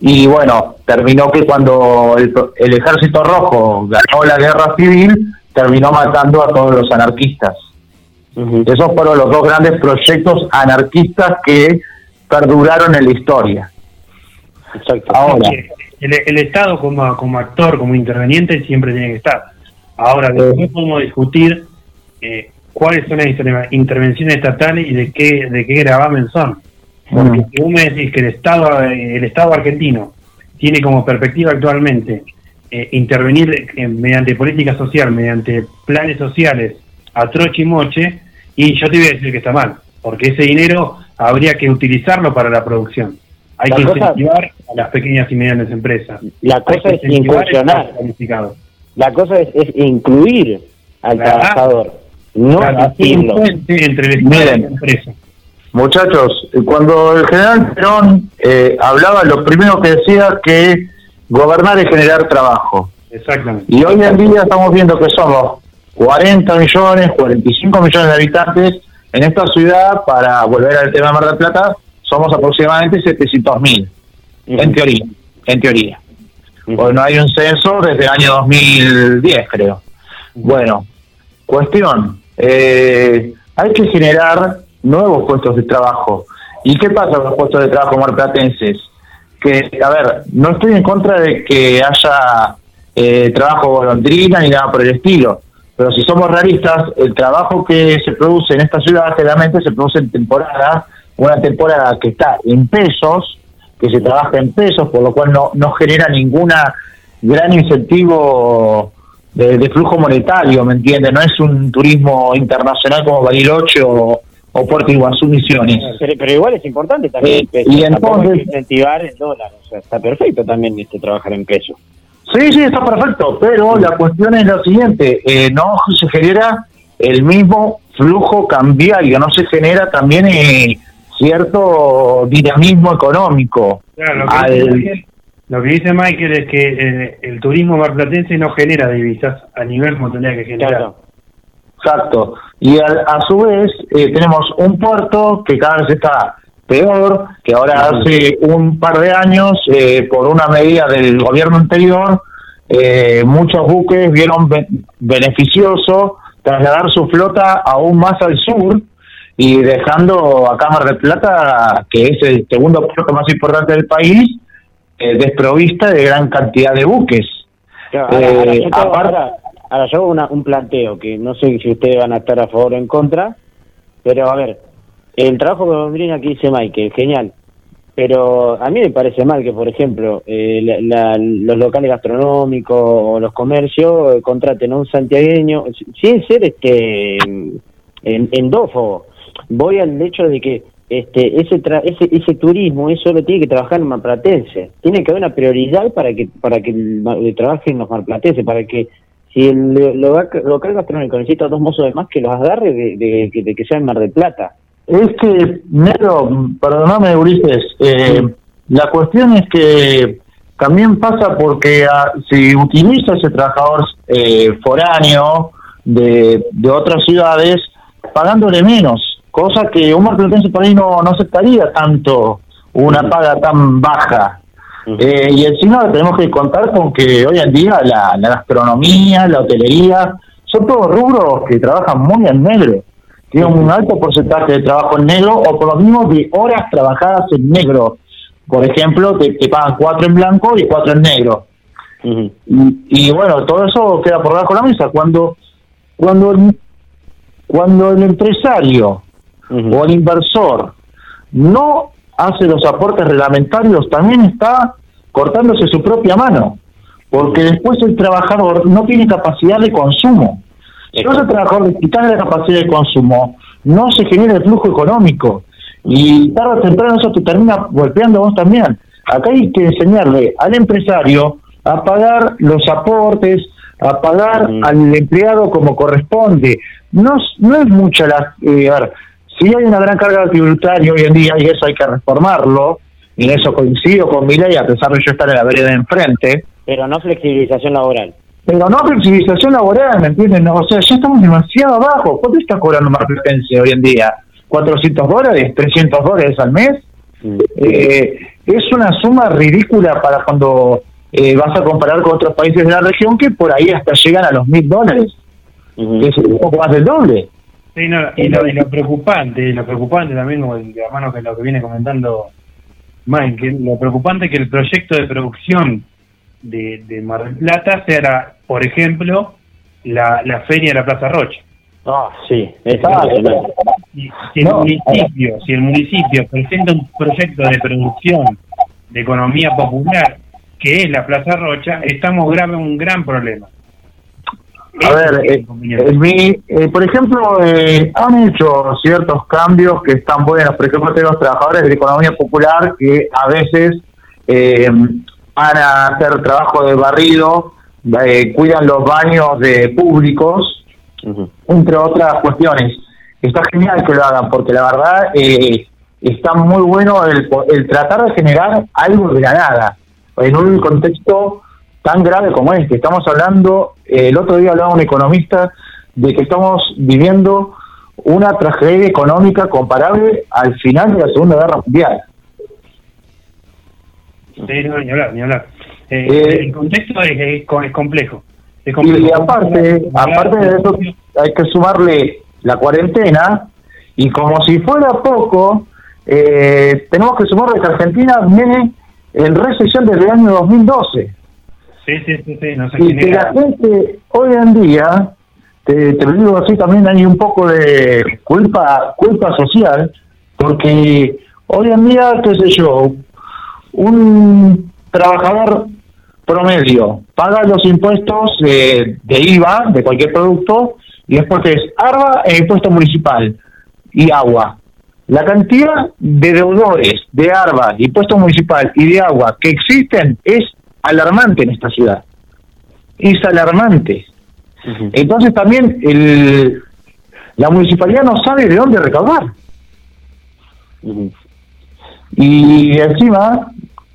y bueno, terminó que cuando el, el ejército rojo ganó la guerra civil, terminó matando a todos los anarquistas. Esos fueron los dos grandes proyectos anarquistas que perduraron en la historia. Ahora, El, el Estado como, como actor, como interveniente, siempre tiene que estar. Ahora, después podemos discutir eh, cuáles son las inter- intervenciones estatales y de qué, de qué gravamen son. Porque si vos me decís que el Estado, eh, el Estado argentino tiene como perspectiva actualmente eh, intervenir eh, mediante política social, mediante planes sociales a troche y moche, y yo te voy a decir que está mal, porque ese dinero habría que utilizarlo para la producción. Hay La que cosa- incentivar a las pequeñas y medianas empresas. La cosa es incursionar. La cosa es, es incluir al trabajador, no Claro, hacer un asistirlo. puente entre el Estado y la empresa. Muchachos, cuando el general Perón eh, hablaba, lo primero que decía que gobernar es generar trabajo. Exactamente. Y hoy en día estamos viendo que somos 40 millones, 45 millones de habitantes en esta ciudad, para volver al tema de Mar del Plata, somos aproximadamente 700 mil, en teoría, en teoría. Porque no hay un censo desde el año 2010, creo. Bueno, cuestión, eh, hay que generar nuevos puestos de trabajo. ¿Y qué pasa con los puestos de trabajo marplatenses? Que, a ver, no estoy en contra de que haya eh, trabajo golondrina ni nada por el estilo, pero si somos realistas, el trabajo que se produce en esta ciudad generalmente se produce en temporada, una temporada que está en pesos, que se trabaja en pesos, por lo cual no, no genera ninguna gran incentivo de, de flujo monetario, ¿me entiendes? No es un turismo internacional como Bariloche o, o Puerto Iguazú Misiones. Pero, pero igual es importante también Eh, el peso. y entonces- incentivar el dólar. O sea, está perfecto también este trabajar en peso. Sí, sí, está perfecto, pero la cuestión es la siguiente, eh, no se genera el mismo flujo cambiario, no se genera también eh, cierto dinamismo económico. Claro, lo, que Al- dice Michael, lo que dice Michael es que eh, el turismo marplatense no genera divisas a nivel como tendría que generar. Exacto. Y a, a su vez eh, tenemos un puerto que cada vez está peor, que ahora hace un par de años, eh, por una medida del gobierno anterior, eh, muchos buques vieron be- beneficioso trasladar su flota aún más al sur y dejando a Cámara de Plata, que es el segundo puerto más importante del país, eh, desprovista de gran cantidad de buques. Claro, ahora, ahora Eh, aparte- ahora- ahora yo hago una- un planteo que no sé si ustedes van a estar a favor o en contra, pero a ver, el trabajo de Londrina que dice Michael, genial, pero a mí me parece mal que, por ejemplo, eh, la- la- los locales gastronómicos o los comercios eh, contraten a un santiagueño, sin ser este en, endófobo. Voy al hecho de que este, ese, tra- ese ese turismo eso lo tiene que trabajar el marplatense. Tiene que haber una prioridad para que para que el le trabajen los marplatenses, para que si el lo- lo- local gastronómico necesita dos mozos de más que los agarre de, de, que sea en Mar del Plata. Es que, Negro, perdóname, Ulises, eh, la cuestión es que también pasa porque ah, si utiliza ese trabajador eh, foráneo de, de otras ciudades, pagándole menos, cosa que un marplatense por ahí no, no aceptaría tanto una paga tan baja. Eh, y encima tenemos que contar con que hoy en día la, la gastronomía, la hotelería, son todos rubros que trabajan muy en negro. Tiene un alto porcentaje de trabajo en negro o por lo mismo de horas trabajadas en negro. Por ejemplo, te, te pagan cuatro en blanco y cuatro en negro. y, y bueno, todo eso queda por debajo de la mesa. Cuando, cuando, el, cuando el empresario o el inversor no hace los aportes reglamentarios, también está cortándose su propia mano, porque después el trabajador no tiene capacidad de consumo. Si vos al trabajador le quitas la capacidad de consumo, no se genera el flujo económico y tarde o temprano eso te termina golpeando vos también. Acá hay que enseñarle al empresario a pagar los aportes, a pagar al empleado como corresponde. No, es- no es mucha la... eh, a ver, si hay una gran carga tributaria hoy en día y eso hay que reformarlo, y en eso coincido con mi ley, a pesar de yo estar en la vereda de enfrente, Pero no flexibilización laboral. pero no flexibilización laboral, ¿me entienden? No, o sea, ya estamos demasiado abajo. ¿Cuánto está cobrando Marplatense hoy en día? ¿400 dólares? ¿300 dólares al mes? Eh, es una suma ridícula para cuando eh, vas a comparar con otros países de la región que por ahí hasta llegan a los mil dólares. que Es un poco más del doble. Sí, no, y, lo, y lo preocupante, y lo preocupante también, como de la mano que lo que viene comentando Mike, que lo preocupante es que el proyecto de producción de, de Mar del Plata sea, por ejemplo, la, la feria de la Plaza Rocha. Ah, sí, es impresionante. Y si el municipio, si el municipio presenta un proyecto de producción de economía popular, que es la Plaza Rocha, estamos grave en un gran problema. A ver, eh, eh, mi- eh, por ejemplo, eh, han hecho ciertos cambios que están buenos. Por ejemplo, tenemos los trabajadores de la economía popular que a veces eh, van a hacer trabajo de barrido, eh, cuidan los baños de públicos, entre otras cuestiones. Está genial que lo hagan porque la verdad eh, está muy bueno el, po- el tratar de generar algo de la nada en un contexto tan grave como este. Estamos hablando, eh, el otro día hablaba un economista de que estamos viviendo una tragedia económica comparable al final de la Segunda Guerra Mundial. Sí, no, ni hablar, ni hablar. Eh, Eh, el contexto es, es co- es complejo. Es complejo. Y aparte, aparte de eso, hay que sumarle la cuarentena y como si fuera poco, eh, tenemos que sumarle que Argentina viene en recesión desde el año 2012. Sí, sí, sí, sí, no se Y que genera. la gente hoy en día, te, te lo digo así, también hay un poco de culpa culpa social, porque hoy en día, qué sé yo, un trabajador promedio paga los impuestos eh, de IVA de cualquier producto y después es ARBA e impuesto municipal y agua. La cantidad de deudores de ARBA, impuesto municipal y de agua que existen es alarmante en esta ciudad. Es alarmante. Entonces también el, la municipalidad no sabe de dónde recaudar. Y encima,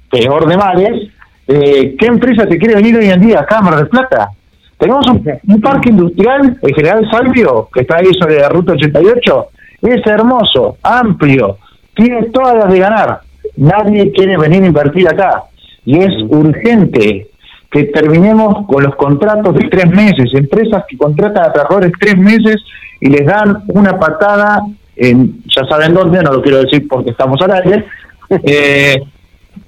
peor de males, eh, ¿qué empresa te quiere venir hoy en día acá a Mar del Plata? Tenemos un, un parque industrial, el General Salvio, que está ahí sobre la Ruta 88, es hermoso, amplio, tiene todas las de ganar. Nadie quiere venir a invertir acá. Y es urgente que terminemos con los contratos de tres meses, empresas que contratan a trabajadores tres meses y les dan una patada en, ya saben dónde, no lo quiero decir porque estamos al aire, eh,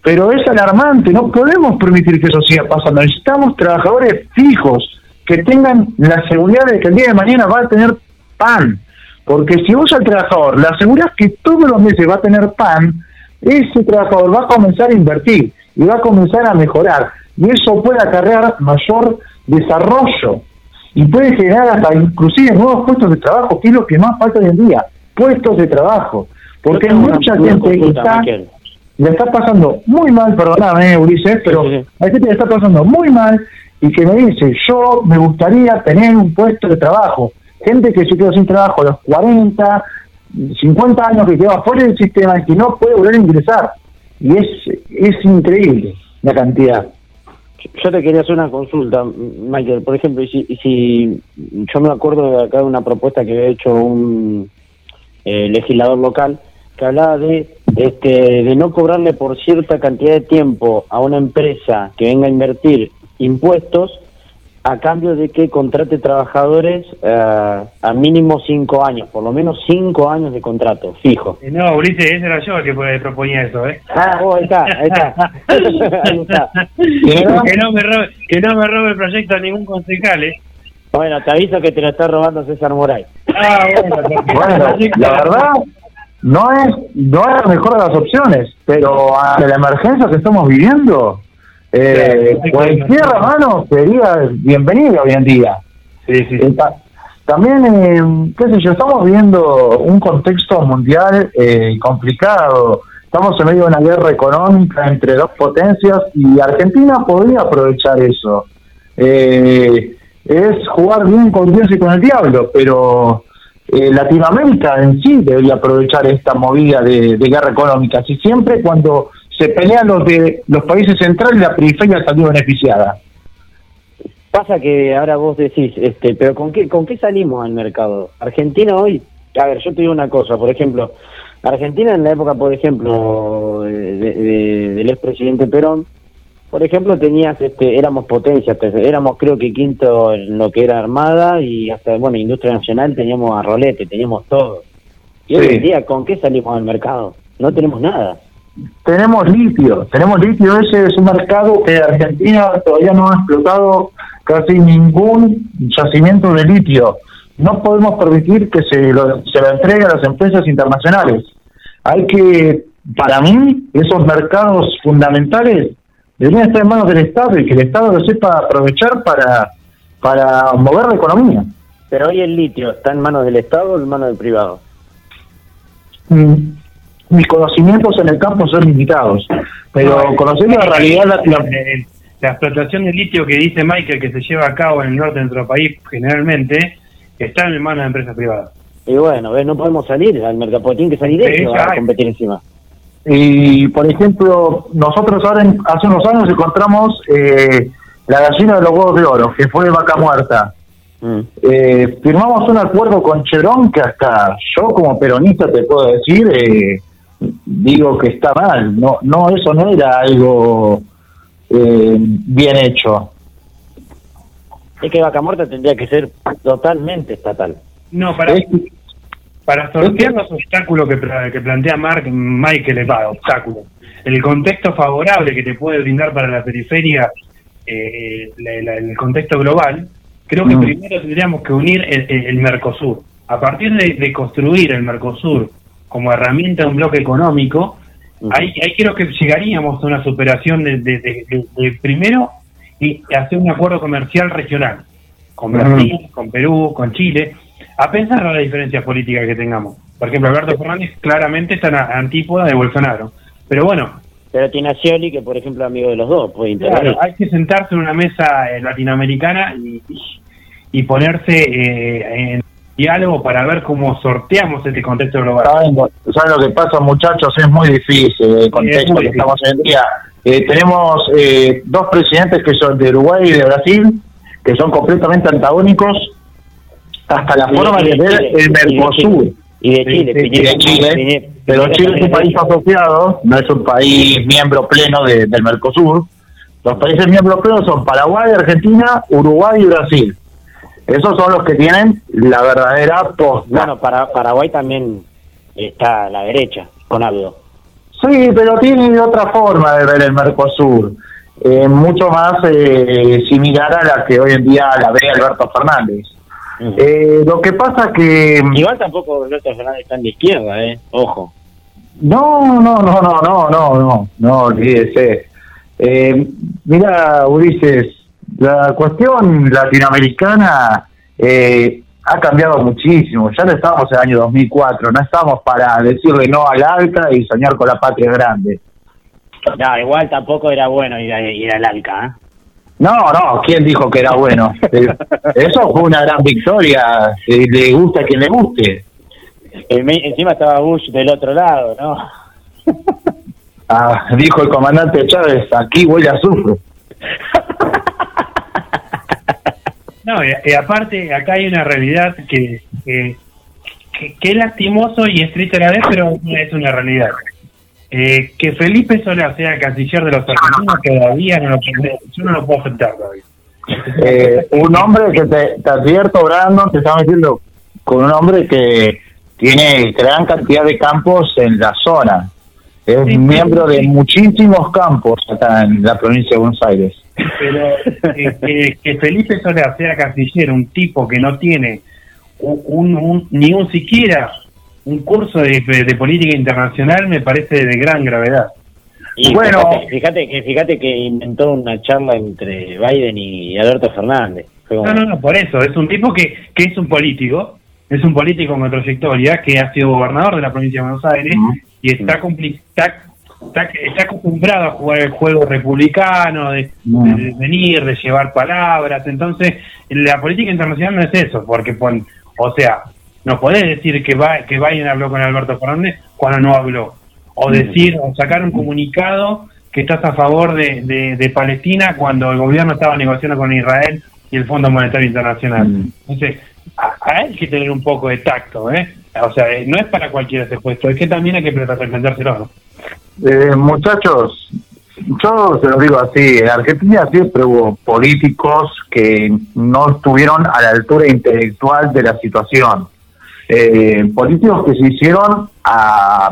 pero es alarmante, no podemos permitir que eso siga pasando. Necesitamos trabajadores fijos que tengan la seguridad de que el día de mañana va a tener pan. Porque si vos al trabajador le aseguras que todos los meses va a tener pan, ese trabajador va a comenzar a invertir y va a comenzar a mejorar. Y eso puede acarrear mayor desarrollo y puede generar hasta inclusive nuevos puestos de trabajo, que es lo que más falta hoy en día, puestos de trabajo. Porque una- mucha gente consulta, está, le está pasando muy mal, perdóname Ulises, pero Sí, sí, sí. hay gente que le está pasando muy mal y que me dice, yo me gustaría tener un puesto de trabajo. Gente que se quedó sin trabajo a los 40, 50 años que quedó fuera del sistema y que no puede volver a ingresar. Y es, es increíble la cantidad. Yo te quería hacer una consulta, Michael. Por ejemplo, si, si yo me acuerdo de acá de una propuesta que había hecho un eh, legislador local que hablaba de este de no cobrarle por cierta cantidad de tiempo a una empresa que venga a invertir impuestos a cambio de que contrate trabajadores eh, a mínimo cinco años, por lo menos cinco años de contrato fijo. Eh, No, Ulises, ese era yo el que proponía eso, ¿eh? Ah, oh, ahí está, ahí está. Ahí está. que, no me robe, que no me robe el proyecto a ningún concejal, ¿eh? Bueno, te aviso que te lo está robando César Moray. Ah, bueno, porque Bueno, la verdad, no es, no es la mejor de las opciones, pero ante la emergencia que estamos viviendo, eh, Sí, cualquier sí. mano sería bienvenida hoy en día. Sí, sí. Eh, ta- también, eh, qué sé yo, estamos viviendo un contexto mundial eh, complicado. Estamos en medio de una guerra económica entre dos potencias y Argentina podría aprovechar eso. Eh, es jugar bien con Dios y con el diablo, pero eh, Latinoamérica en sí debería aprovechar esta movida de, de guerra económica. Si siempre cuando se pelean los de los países centrales, la periferia salió beneficiada. Pasa que ahora vos decís, este, pero ¿con qué, ¿con qué salimos al mercado? Argentina hoy, a ver, yo te digo una cosa, por ejemplo, Argentina en la época, por ejemplo, de- de- del expresidente Perón, por ejemplo, tenías, este, éramos potencia, éramos creo que quinto en lo que era armada y hasta, bueno, industria nacional teníamos a rolete, teníamos todo. Y hoy Sí. en día, ¿con qué salimos al mercado? No tenemos nada. Tenemos litio, tenemos litio, ese es un mercado que Argentina todavía no ha explotado casi ningún yacimiento de litio. No podemos permitir que se lo, se lo entregue a las empresas internacionales. Hay que, para mí, esos mercados fundamentales deberían estar en manos del Estado y que el Estado lo sepa aprovechar para, para mover la economía. Pero hoy el litio está en manos del Estado o en manos del privado. Mm, mis conocimientos en el campo son limitados, pero conociendo la realidad, la- la- Eh, la explotación de litio que dice Michael que se lleva a cabo en el norte de nuestro país generalmente está en manos de empresas privadas. Y bueno, ¿ves? no podemos salir al mercado, porque tienen que salir Sí, ellos ya a competir encima. Y, por ejemplo, nosotros ahora en- hace unos años encontramos eh, la gallina de los huevos de oro, que fue vaca muerta. Mm. Eh, firmamos un acuerdo con Chevron que hasta yo como peronista te puedo decir, eh, digo que está mal. No, no eso no era algo eh, bien hecho. Es que Vaca Muerta tendría que ser totalmente estatal. No, para, Es- para sortear los obstáculos que, pla- que plantea Mark, Michael es va, obstáculos. El contexto favorable que te puede brindar para la periferia, eh, la- la- el contexto global, creo que Mm. primero tendríamos que unir el, el- el Mercosur. A partir de, de construir el Mercosur como herramienta de un bloque económico, ahí, ahí creo que llegaríamos a una superación de, de- de- de- de primero y hacer un acuerdo comercial regional con. Brasil, con Perú, con Chile, a pensar las diferencias políticas que tengamos. Por ejemplo, Alberto Fernández claramente está en antípoda de Bolsonaro. Pero bueno, Pero tiene a Scioli, que por ejemplo es amigo de los dos, puede claro, hay que sentarse en una mesa eh, latinoamericana y, y ponerse eh, en diálogo para ver cómo sorteamos este contexto global. ¿Saben, saben lo que pasa, muchachos? Es muy difícil el contexto muy que difícil. estamos hoy en día. Eh, tenemos eh, dos presidentes que son de Uruguay y de Brasil, que son completamente antagónicos, hasta la Y- forma de de ver Chile, el y de Mercosur. Y de Chile, sí, Y de Chile, pero Chile es un país asociado, no es un país miembro pleno de- del Mercosur. Los países miembros plenos son Paraguay, Argentina, Uruguay y Brasil. Esos son los que tienen la verdadera posta. Bueno, para Paraguay también está a la derecha, con Abdo. Sí, pero tiene otra forma de ver el Mercosur, eh, mucho más eh, similar a la que hoy en día la ve Alberto Fernández. Eh, lo que pasa que... Igual tampoco Alberto Fernández está en la izquierda, ¿eh? Ojo. No, no, no, no, no, no, no, no, olvídese. Eh, mira, Ulises, la cuestión latinoamericana eh, ha cambiado muchísimo. Ya no estábamos en el año 2004, no estábamos para decirle no al Alca y soñar con la patria grande. No, igual tampoco era bueno ir, a, ir al Alca. ¿eh? No, no, ¿quién dijo que era bueno? Eh, Eso fue una gran victoria, eh, le gusta a quien le guste. Encima estaba Bush del otro lado, ¿no? Ah, dijo el comandante Chávez, aquí huele a azufre. No, y, y aparte, acá hay una realidad que, que, que, que es lastimoso y es triste a la vez, pero es una realidad. Eh, que Felipe Solá sea canciller de los argentinos todavía no lo, yo no lo puedo aceptar todavía. Eh, un hombre que te, te advierto, Brandon, te estaba metiendo con un hombre que tiene gran cantidad de campos en la zona. Es miembro de muchísimos campos acá en la provincia de Buenos Aires. Pero eh, que, que Felipe Solá sea canciller, un tipo que no tiene un, un- ni un siquiera un curso de, de política internacional, me parece de gran gravedad. Y Bueno. fíjate, que fíjate que inventó una charla entre Biden y Alberto Fernández. Como- No, no, no, por eso. Es un tipo que, que es un político, es un político con trayectoria, que ha sido gobernador de la provincia de Buenos Aires y está, está, está, está acostumbrado a jugar el juego republicano, de, de- de venir, de llevar palabras. Entonces, la política internacional no es eso, porque, pon, o sea, no podés decir que, va, que Biden habló con Alberto Fernández cuando no habló. O decir, o sacar un comunicado que estás a favor de, de, de Palestina cuando el gobierno estaba negociando con Israel y el Fondo Monetario Internacional. Entonces, a, a él hay que tener un poco de tacto, ¿eh? O sea, eh, no es para cualquiera ese puesto, es que también hay que defendérselo, ¿no? Eh, muchachos, yo se lo digo así, en Argentina siempre hubo políticos que no estuvieron a la altura intelectual de la situación. Eh, políticos que se hicieron a,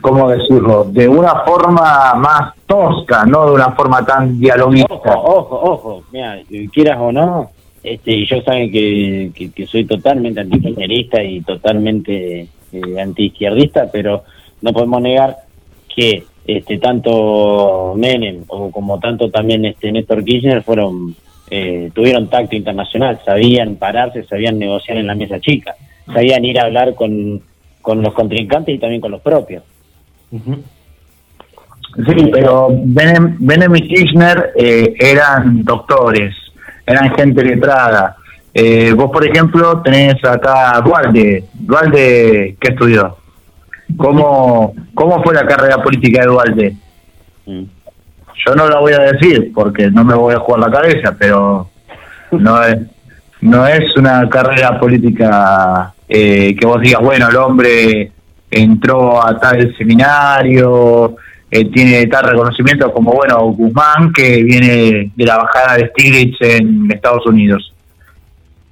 ¿cómo decirlo?, de una forma más tosca, no de una forma tan dialoguista. Ojo, ojo, ojo, mira, quieras o no, este, yo saben que, que, que soy totalmente antikirchnerista y totalmente eh, antiizquierdista, pero no podemos negar que este tanto Menem o como tanto también este Néstor Kirchner fueron eh, tuvieron tacto internacional, sabían pararse, sabían negociar en la mesa chica, sabían ir a hablar con, con los contrincantes y también con los propios. Sí, pero Benem, y Kirchner eh, eran doctores, eran gente letrada. Eh, vos, por ejemplo, tenés acá a Dualde. Dualde, ¿qué estudió? ¿Cómo, ¿Cómo fue la carrera política de Dualde? Mm. Yo no la voy a decir porque no me voy a jugar la cabeza, pero no es, no es una carrera política eh, que vos digas, bueno, el hombre entró a tal seminario, eh, tiene tal reconocimiento como, bueno, Guzmán, que viene de la bajada de Stiglitz en Estados Unidos.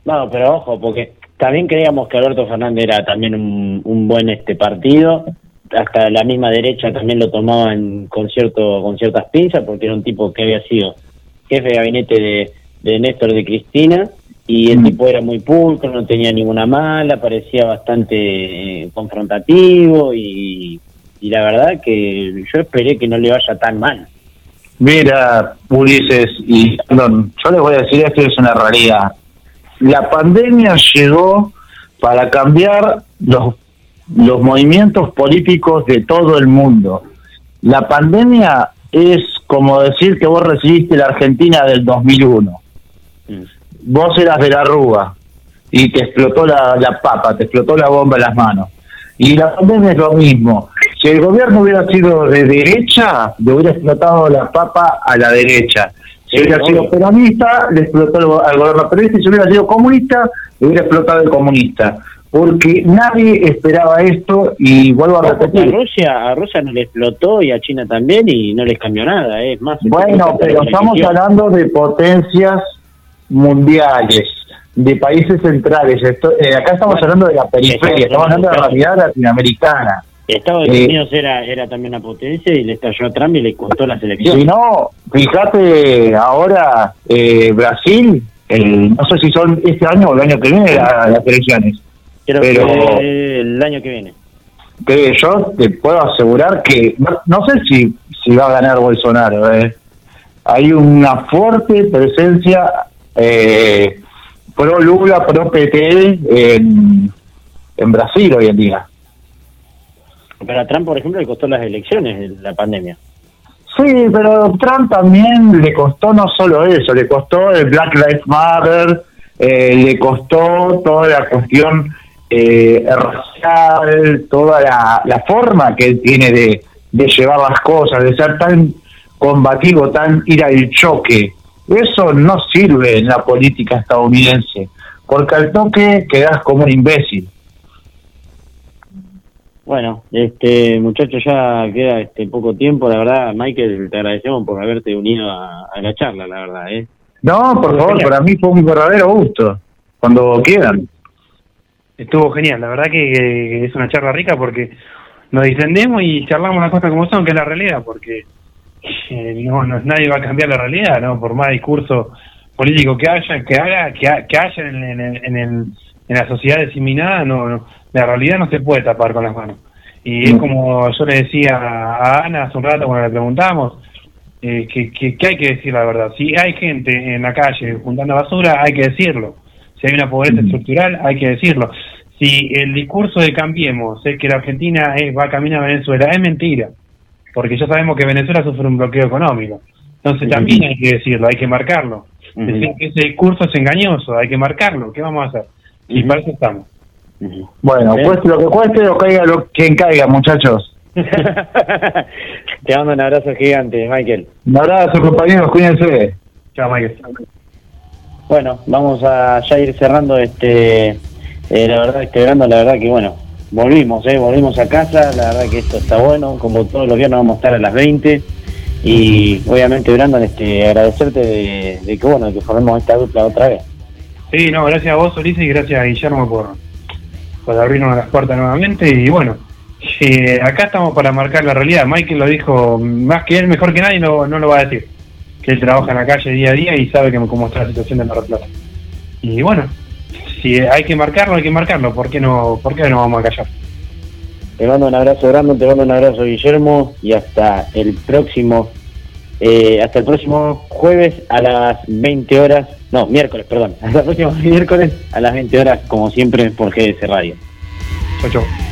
No, pero ojo, porque también creíamos que Alberto Fernández era también un, un buen este partido, hasta la misma derecha también lo tomaban con cierto con ciertas pinzas, porque era un tipo que había sido jefe de gabinete de, de Néstor de Cristina, y el tipo era muy pulcro, no tenía ninguna mala, parecía bastante eh, confrontativo, y, y la verdad que yo esperé que no le vaya tan mal. Mira, Ulises, y perdón, yo les voy a decir esto es una realidad. La pandemia llegó para cambiar los, los movimientos políticos de todo el mundo. La pandemia es como decir que vos recibiste la Argentina del 2001. Vos eras de la Rúa y te explotó la, la papa, te explotó la bomba en las manos. Y la pandemia es lo mismo. Si el gobierno hubiera sido de derecha, le hubiera explotado la papa a la derecha. Si Sí, hubiera sido peronista, le explotó al- gobierno peronista. Y si hubiera sido comunista, le hubiera explotado el comunista. Porque nadie esperaba esto y vuelvo a que A repetir. Rusia, a Rusia no le explotó y a China también y no les cambió nada, eh, más. Bueno, pero estamos hablando de potencias mundiales, de países centrales. Esto- eh, acá estamos Bueno, hablando de la periferia, estamos hablando de la realidad latinoamericana. Estados Eh, Unidos era, era también una potencia y le estalló a Trump y le costó la selección. Si no, fíjate ahora eh, Brasil, el- no sé si son este año o el año que viene la- las elecciones, Creo pero- que el año que viene. que yo te puedo asegurar que no, no sé si, si va a ganar Bolsonaro. eh. Hay una fuerte presencia eh, pro Lula, pro PT en, en Brasil hoy en día. Pero a Trump, por ejemplo, le costó las elecciones la pandemia. Sí, pero Trump también le costó no solo eso, le costó el Black Lives Matter, eh, le costó toda la cuestión eh, racial, toda la, la forma que él tiene de, de llevar las cosas, de ser tan combativo, tan ir al choque. Eso no sirve en la política estadounidense, porque al toque quedas como un imbécil. Bueno, este muchachos ya queda este poco tiempo, la verdad, Michael, te agradecemos por haberte unido a, a la charla, la verdad, ¿eh? No, por favor, para mí fue un verdadero gusto. Cuando quieran. Estuvo genial, la verdad que, que es una charla rica porque nos distendemos y charlamos las cosas como son, que es la realidad, porque eh, no, no nadie va a cambiar la realidad, no por más discurso político que haya, que haga, que, ha- que haya en, en, en, el- en la sociedad diseminada, no, no, la realidad no se puede tapar con las manos. Y es como yo le decía a Ana hace un rato cuando le preguntamos, eh, que, que, que hay que decir la verdad. Si hay gente en la calle juntando basura, hay que decirlo. Si hay una pobreza estructural, hay que decirlo. Si el discurso de Cambiemos es que la Argentina es, va a caminar a Venezuela, es mentira. Porque ya sabemos que Venezuela sufre un bloqueo económico. Entonces también hay que decirlo, hay que marcarlo. Decir que ese discurso es engañoso, hay que marcarlo. ¿Qué vamos a hacer? Y para eso estamos. Bueno, Bien. cueste lo que cueste o caiga lo quien caiga, muchachos. Te mando un abrazo gigante, Michael. Un abrazo, compañeros, cuídense. Chao, Michael. Bueno, vamos a ya ir cerrando este, eh, la verdad, este verano, la verdad que bueno, volvimos, eh, volvimos a casa, la verdad que esto está bueno, como todos los viernes vamos a estar a las 20 y obviamente Brandon, este, agradecerte de, de que bueno, que formemos esta dupla otra vez. Sí, no, gracias a vos, Ulises, y gracias a Guillermo por, por abrirnos las puertas nuevamente. Y bueno, eh, acá estamos para marcar la realidad. Michael lo dijo más que él, mejor que nadie, no, no lo va a decir. Que él trabaja en la calle día a día y sabe cómo está la situación de Mar Plata. Y bueno, si hay que marcarlo, hay que marcarlo. ¿Por qué no, por qué no vamos a callar? Te mando un abrazo Brandon, te mando un abrazo Guillermo y hasta el próximo, eh, hasta el próximo jueves a las 20 horas, no, miércoles, perdón, hasta el próximo miércoles a las 20 horas, como siempre, por GDS Radio. Chau, chau.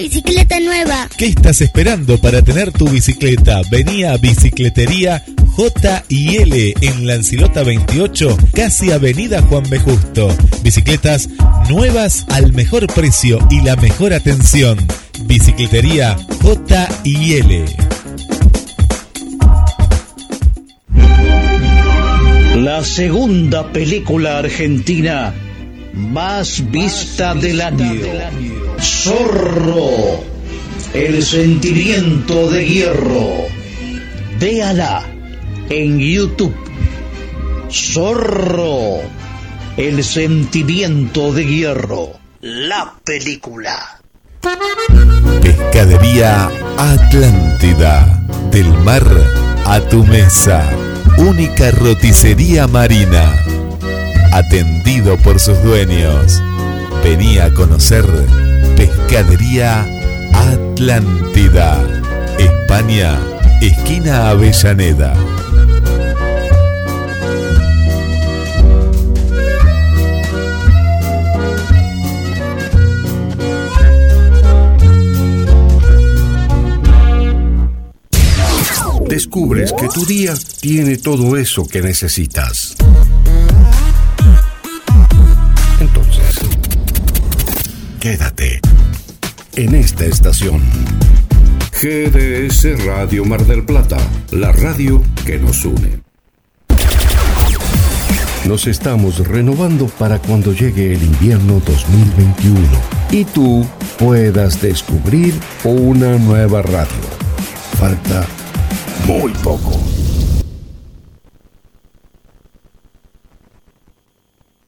Bicicleta nueva. ¿Qué estás esperando para tener tu bicicleta? Vení a Bicicletería J y L en Lancilota 28, casi Avenida Juan B. Justo. Bicicletas nuevas al mejor precio y la mejor atención. Bicicletería J y L. La segunda película argentina más vista del año. Zorro, el sentimiento de hierro. Véala en YouTube. Zorro, el sentimiento de hierro. La película. Pescadería Atlántida. Del mar a tu mesa. Única roticería marina. Atendido por sus dueños. Venía a conocer Pescadería Atlántida. España, esquina Avellaneda. Descubres que tu día tiene todo eso que necesitas. Quédate en esta estación. GDS Radio Mar del Plata, la radio que nos une. Nos estamos renovando para cuando llegue el invierno 2021 y tú puedas descubrir una nueva radio. Falta muy poco.